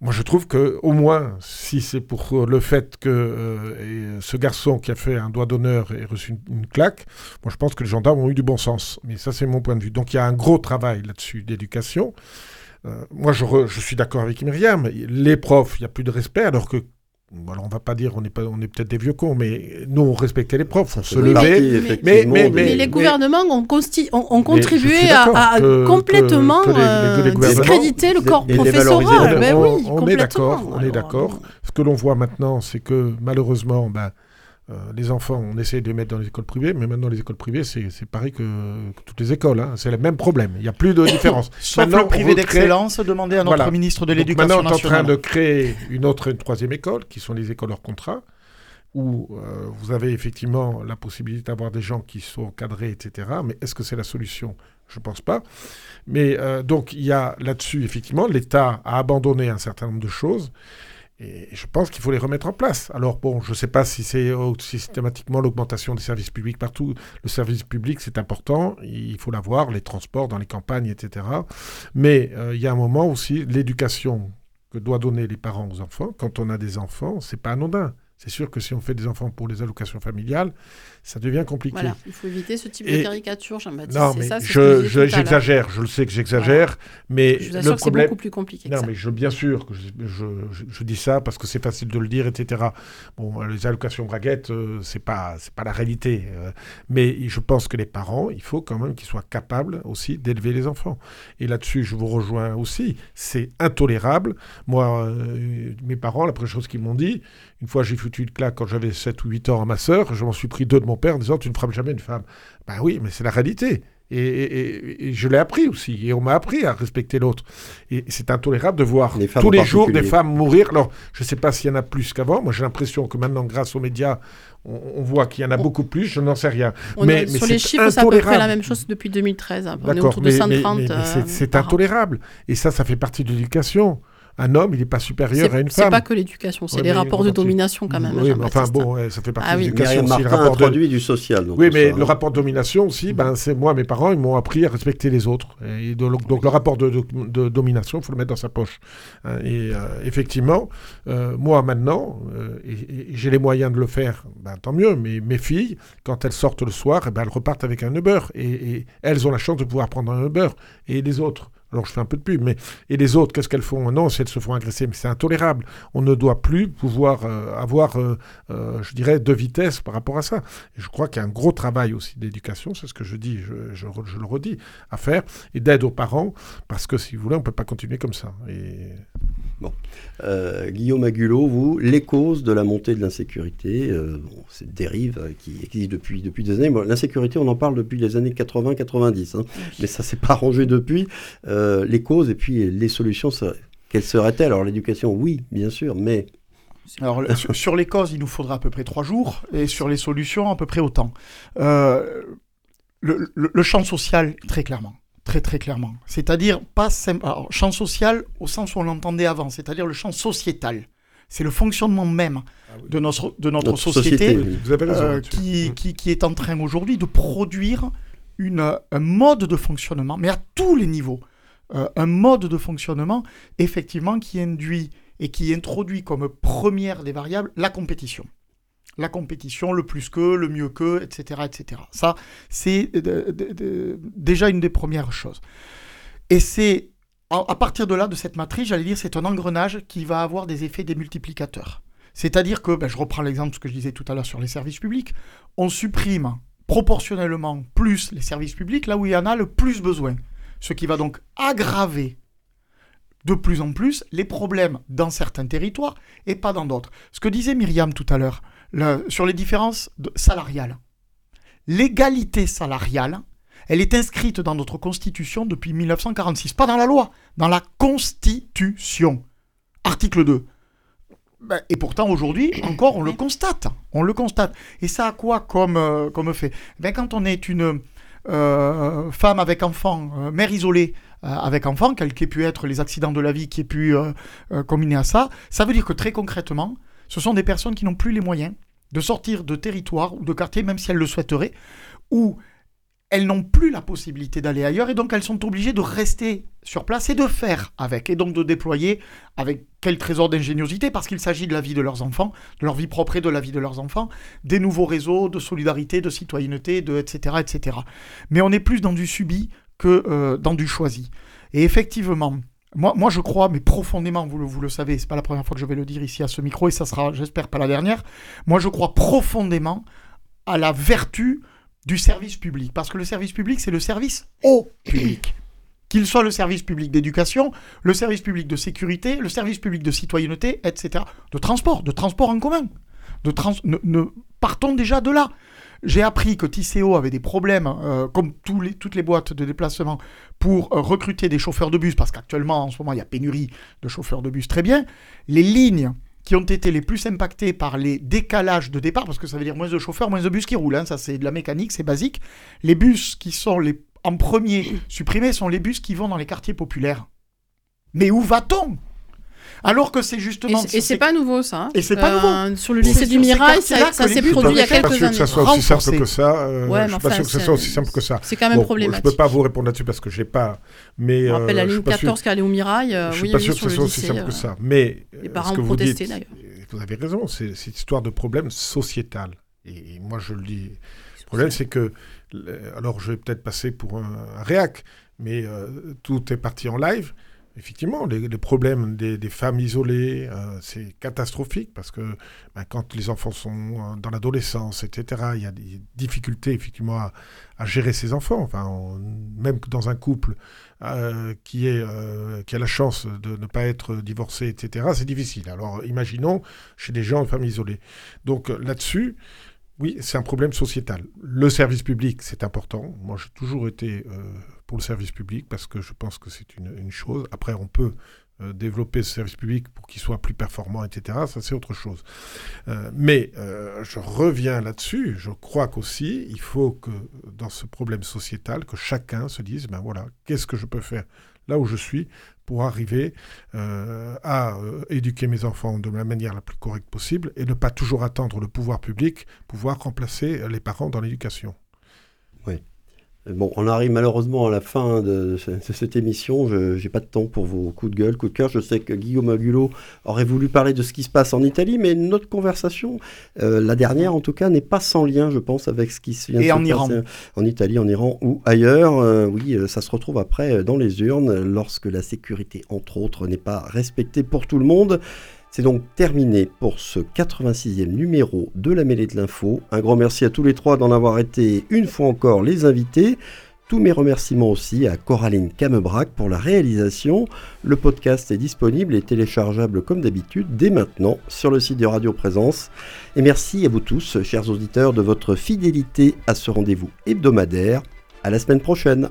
moi je trouve que au moins, si c'est pour le fait que euh, ce garçon qui a fait un doigt d'honneur ait reçu une, claque, moi je pense que les gendarmes ont eu du bon sens. Mais ça c'est mon point de vue. Donc il y a un gros travail là-dessus d'éducation. Euh, moi, je, je, suis d'accord avec Myriam. Les profs, il n'y a plus de respect, alors que on va pas dire on est pas on est peut-être des vieux cons mais nous on respectait les profs on se levait. mais, mais, mais, les gouvernements ont, ont, contribué à, complètement euh, discréditer le corps professoral. ben on, est d'accord on est d'accord. Ce que l'on voit maintenant c'est que malheureusement ben, euh, les enfants, on essaie de les mettre dans les écoles privées, mais maintenant les écoles privées, c'est pareil que, toutes les écoles. Hein. C'est le même problème. Il n'y a plus de différence. Sauf maintenant, le privé d'excellence, demandez à notre ministre de l'Éducation nationale. Maintenant, on est en train de créer une autre, une troisième école, qui sont les écoles hors contrat, où euh, vous avez effectivement la possibilité d'avoir des gens qui sont encadrés, etc. Mais est-ce que c'est la solution? Je ne pense pas. Mais euh, donc, il y a là-dessus, effectivement, l'État a abandonné un certain nombre de choses. Et je pense qu'il faut les remettre en place. Alors bon, je ne sais pas si c'est systématiquement l'augmentation des services publics partout. Le service public, c'est important, il faut l'avoir, les transports dans les campagnes, etc. Mais euh, il y a un moment aussi, l'éducation que doivent donner les parents aux enfants, quand on a des enfants, c'est pas anodin. C'est sûr que si on fait des enfants pour les allocations familiales, ça devient compliqué. Voilà, il faut éviter ce type de caricature, Jean-Baptiste. Non, mais j'exagère, je, le sais que j'exagère, mais je le problème. C'est beaucoup plus compliqué. non, ça. mais je, bien sûr que je, je, dis ça parce que c'est facile de le dire, etc. Bon, les allocations braguettes, euh, c'est pas, c'est pas la réalité. Euh, mais je pense que les parents, il faut quand même qu'ils soient capables aussi d'élever les enfants. Et là-dessus, je vous rejoins aussi. C'est intolérable. Moi, euh, mes parents, la première chose qu'ils m'ont dit, Une fois, j'ai foutu une claque quand j'avais 7 ou 8 ans à ma sœur. Je m'en suis pris deux de mon père en disant Tu ne frapes jamais une femme. Ben oui, mais c'est la réalité. Et, je l'ai appris aussi. Et on m'a appris à respecter l'autre. Et c'est intolérable de voir tous les jours des femmes mourir. Alors, je ne sais pas s'il y en a plus qu'avant. Moi, j'ai l'impression que maintenant, grâce aux médias, on, voit qu'il y en a beaucoup plus. Je n'en sais rien. mais, sur les chiffres, c'est à peu près la même chose depuis 2013. On est autour de 130. c'est euh, intolérable. Et ça, ça fait partie de l'éducation un homme, il n'est pas supérieur à une femme. C'est pas que l'éducation, c'est les rapports de domination quand même. Oui, mais enfin bon, ça fait partie ah, de l'éducation aussi. Le rapport de... du social. oui, mais le rapport de domination aussi, ben, c'est moi, mes parents, ils m'ont appris à respecter les autres. Et donc, le rapport de, domination, il faut le mettre dans sa poche. Hein, et euh, effectivement, euh, moi maintenant, euh, j'ai les moyens de le faire, ben, tant mieux. Mais mes filles, quand elles sortent le soir, eh ben, elles repartent avec un Uber. Et, et elles ont la chance de pouvoir prendre un Uber. Et les autres alors je fais un peu de pub, mais et les autres, qu'est-ce qu'elles font? Non, c'est elles se font agresser, mais c'est intolérable. On ne doit plus pouvoir euh, avoir, euh, euh, je dirais, deux vitesses par rapport à ça. Je crois qu'il y a un gros travail aussi d'éducation, c'est ce que je dis, je, le redis, à faire, et d'aide aux parents, parce que si vous voulez, on ne peut pas continuer comme ça. Bon. Guillaume Agulot, vous, les causes de la montée de l'insécurité, bon, cette dérive qui existe depuis, depuis des années. l'insécurité, on en parle depuis les années 80-90, hein, mais ça s'est pas arrangé depuis. Euh, les causes et puis les solutions, quelles seraient-elles? Alors l'éducation, oui, bien sûr, mais... Alors sur, les causes, il nous faudra à peu près trois jours, et sur les solutions, à peu près autant. Euh, le, champ social, très clairement. Très très clairement. C'est-à-dire, pas alors, champ social au sens où on l'entendait avant, c'est-à-dire le champ sociétal. C'est le fonctionnement même ah de notre, de notre, société, euh, qui, qui, qui, est en train aujourd'hui de produire une, un mode de fonctionnement, mais à tous les niveaux. Euh, un mode de fonctionnement, effectivement, qui induit et qui introduit comme première des variables la compétition. La compétition, le plus que, le mieux que, etc. etc. Ça, c'est déjà une des premières choses. Et c'est à partir de là, de cette matrice, j'allais dire, c'est un engrenage qui va avoir des effets démultiplicateurs. C'est-à-dire que, ben, je reprends l'exemple ce que je disais tout à l'heure sur les services publics, on supprime proportionnellement plus les services publics là où il y en a le plus besoin ce qui va donc aggraver de plus en plus les problèmes dans certains territoires et pas dans d'autres. Ce que disait Myriam tout à l'heure sur les différences salariales. L'égalité salariale, elle est inscrite dans notre Constitution depuis 1946, pas dans la loi, dans la Constitution. Article 2. Ben, et pourtant, aujourd'hui, encore, on le constate. On le constate. Et ça a quoi comme, euh, fait? Ben, Quand on est une, euh, femme avec enfant, euh, mère isolée euh, avec enfant, quels qu'aient pu être les accidents de la vie qui aient pu combiner à ça, ça veut dire que très concrètement, ce sont des personnes qui n'ont plus les moyens de sortir de territoire ou de quartier, même si elles le souhaiteraient, ou elles n'ont plus la possibilité d'aller ailleurs et donc elles sont obligées de rester sur place et de faire avec, et donc de déployer avec quel trésor d'ingéniosité, parce qu'il s'agit de la vie de leurs enfants, de leur vie propre et de la vie de leurs enfants, des nouveaux réseaux de solidarité, de citoyenneté, de etc. etc. Mais on est plus dans du subi que euh, dans du choisi. Et effectivement, moi, moi je crois, mais profondément, vous le, vous le savez, c'est pas la première fois que je vais le dire ici à ce micro, et ça sera, j'espère, pas la dernière, moi je crois profondément à la vertu du service public. Parce que le service public, c'est le service au public. Qu'il soit le service public d'éducation, le service public de sécurité, le service public de citoyenneté, etc. De transport, de transport en commun. De trans ne, partons déjà de là. J'ai appris que Tisséo avait des problèmes, euh, comme toutes les boîtes de déplacement, pour euh, recruter des chauffeurs de bus, parce qu'actuellement, en ce moment, il y a pénurie de chauffeurs de bus. Très bien. Les lignes qui ont été les plus impactés par les décalages de départ, parce que ça veut dire moins de chauffeurs, moins de bus qui roulent, hein, ça c'est de la mécanique, c'est basique. Les bus qui sont en premier supprimés sont les bus qui vont dans les quartiers populaires. Mais où va-t-on? Alors que c'est justement. Et c'est pas nouveau ça. Et c'est pas euh, nouveau. Sur le lycée du Mirail, ça, s'est produit il y a quelques années. Je suis pas sûr que ça soit aussi simple que ça. Euh, je suis pas sûr que ça soit aussi simple que ça. C'est quand même problématique. Je peux pas vous répondre là-dessus parce que j'ai pas. Mais. On rappelle la ligne 14 qui allait au Mirail. Je suis pas sûr que ça soit aussi simple que ça. Mais. Les parents ont protesté d'ailleurs vous avez raison, c'est une histoire de problème sociétal. Et, moi, je le dis. Le problème, c'est que. Alors, je vais peut-être passer pour un, réac, mais euh, tout est parti en live. Effectivement, les, problèmes des, femmes isolées, euh, c'est catastrophique parce que ben, quand les enfants sont euh, dans l'adolescence, etc., il y a des difficultés effectivement à, gérer ces enfants. Enfin, même dans un couple euh, qui, est, qui a la chance de ne pas être divorcé, etc., c'est difficile. Alors, imaginons chez des gens en famille isolée. Donc là-dessus, oui, c'est un problème sociétal. Le service public, c'est important. Moi, j'ai toujours été pour le service public parce que je pense que c'est une, chose. Après, on peut euh, développer ce service public pour qu'il soit plus performant, etc. Ça, c'est autre chose. Euh, mais je reviens là-dessus. Je crois qu'aussi, il faut que dans ce problème sociétal, que chacun se dise, ben voilà, qu'est-ce que je peux faire là où je suis pour arriver euh, à euh, éduquer mes enfants de la manière la plus correcte possible et ne pas toujours attendre le pouvoir public pouvoir remplacer les parents dans l'éducation. Oui. Bon, on arrive malheureusement à la fin de, cette émission. Je n'ai pas de temps pour vos coups de gueule, coups de cœur. Je sais que Guillaume Agulot aurait voulu parler de ce qui se passe en Italie, mais notre conversation, euh, la dernière en tout cas, n'est pas sans lien, je pense, avec ce qui se vient Et en Iran. en Italie, en Iran ou ailleurs. Euh, oui, euh, ça se retrouve après dans les urnes lorsque la sécurité, entre autres, n'est pas respectée pour tout le monde. C'est donc terminé pour ce 86e numéro de la mêlée de l'info. Un grand merci à tous les trois d'en avoir été une fois encore les invités. Tous mes remerciements aussi à Coraline Camebrac pour la réalisation. Le podcast est disponible et téléchargeable comme d'habitude dès maintenant sur le site de Radio Présence. Et merci à vous tous, chers auditeurs, de votre fidélité à ce rendez-vous hebdomadaire. À la semaine prochaine.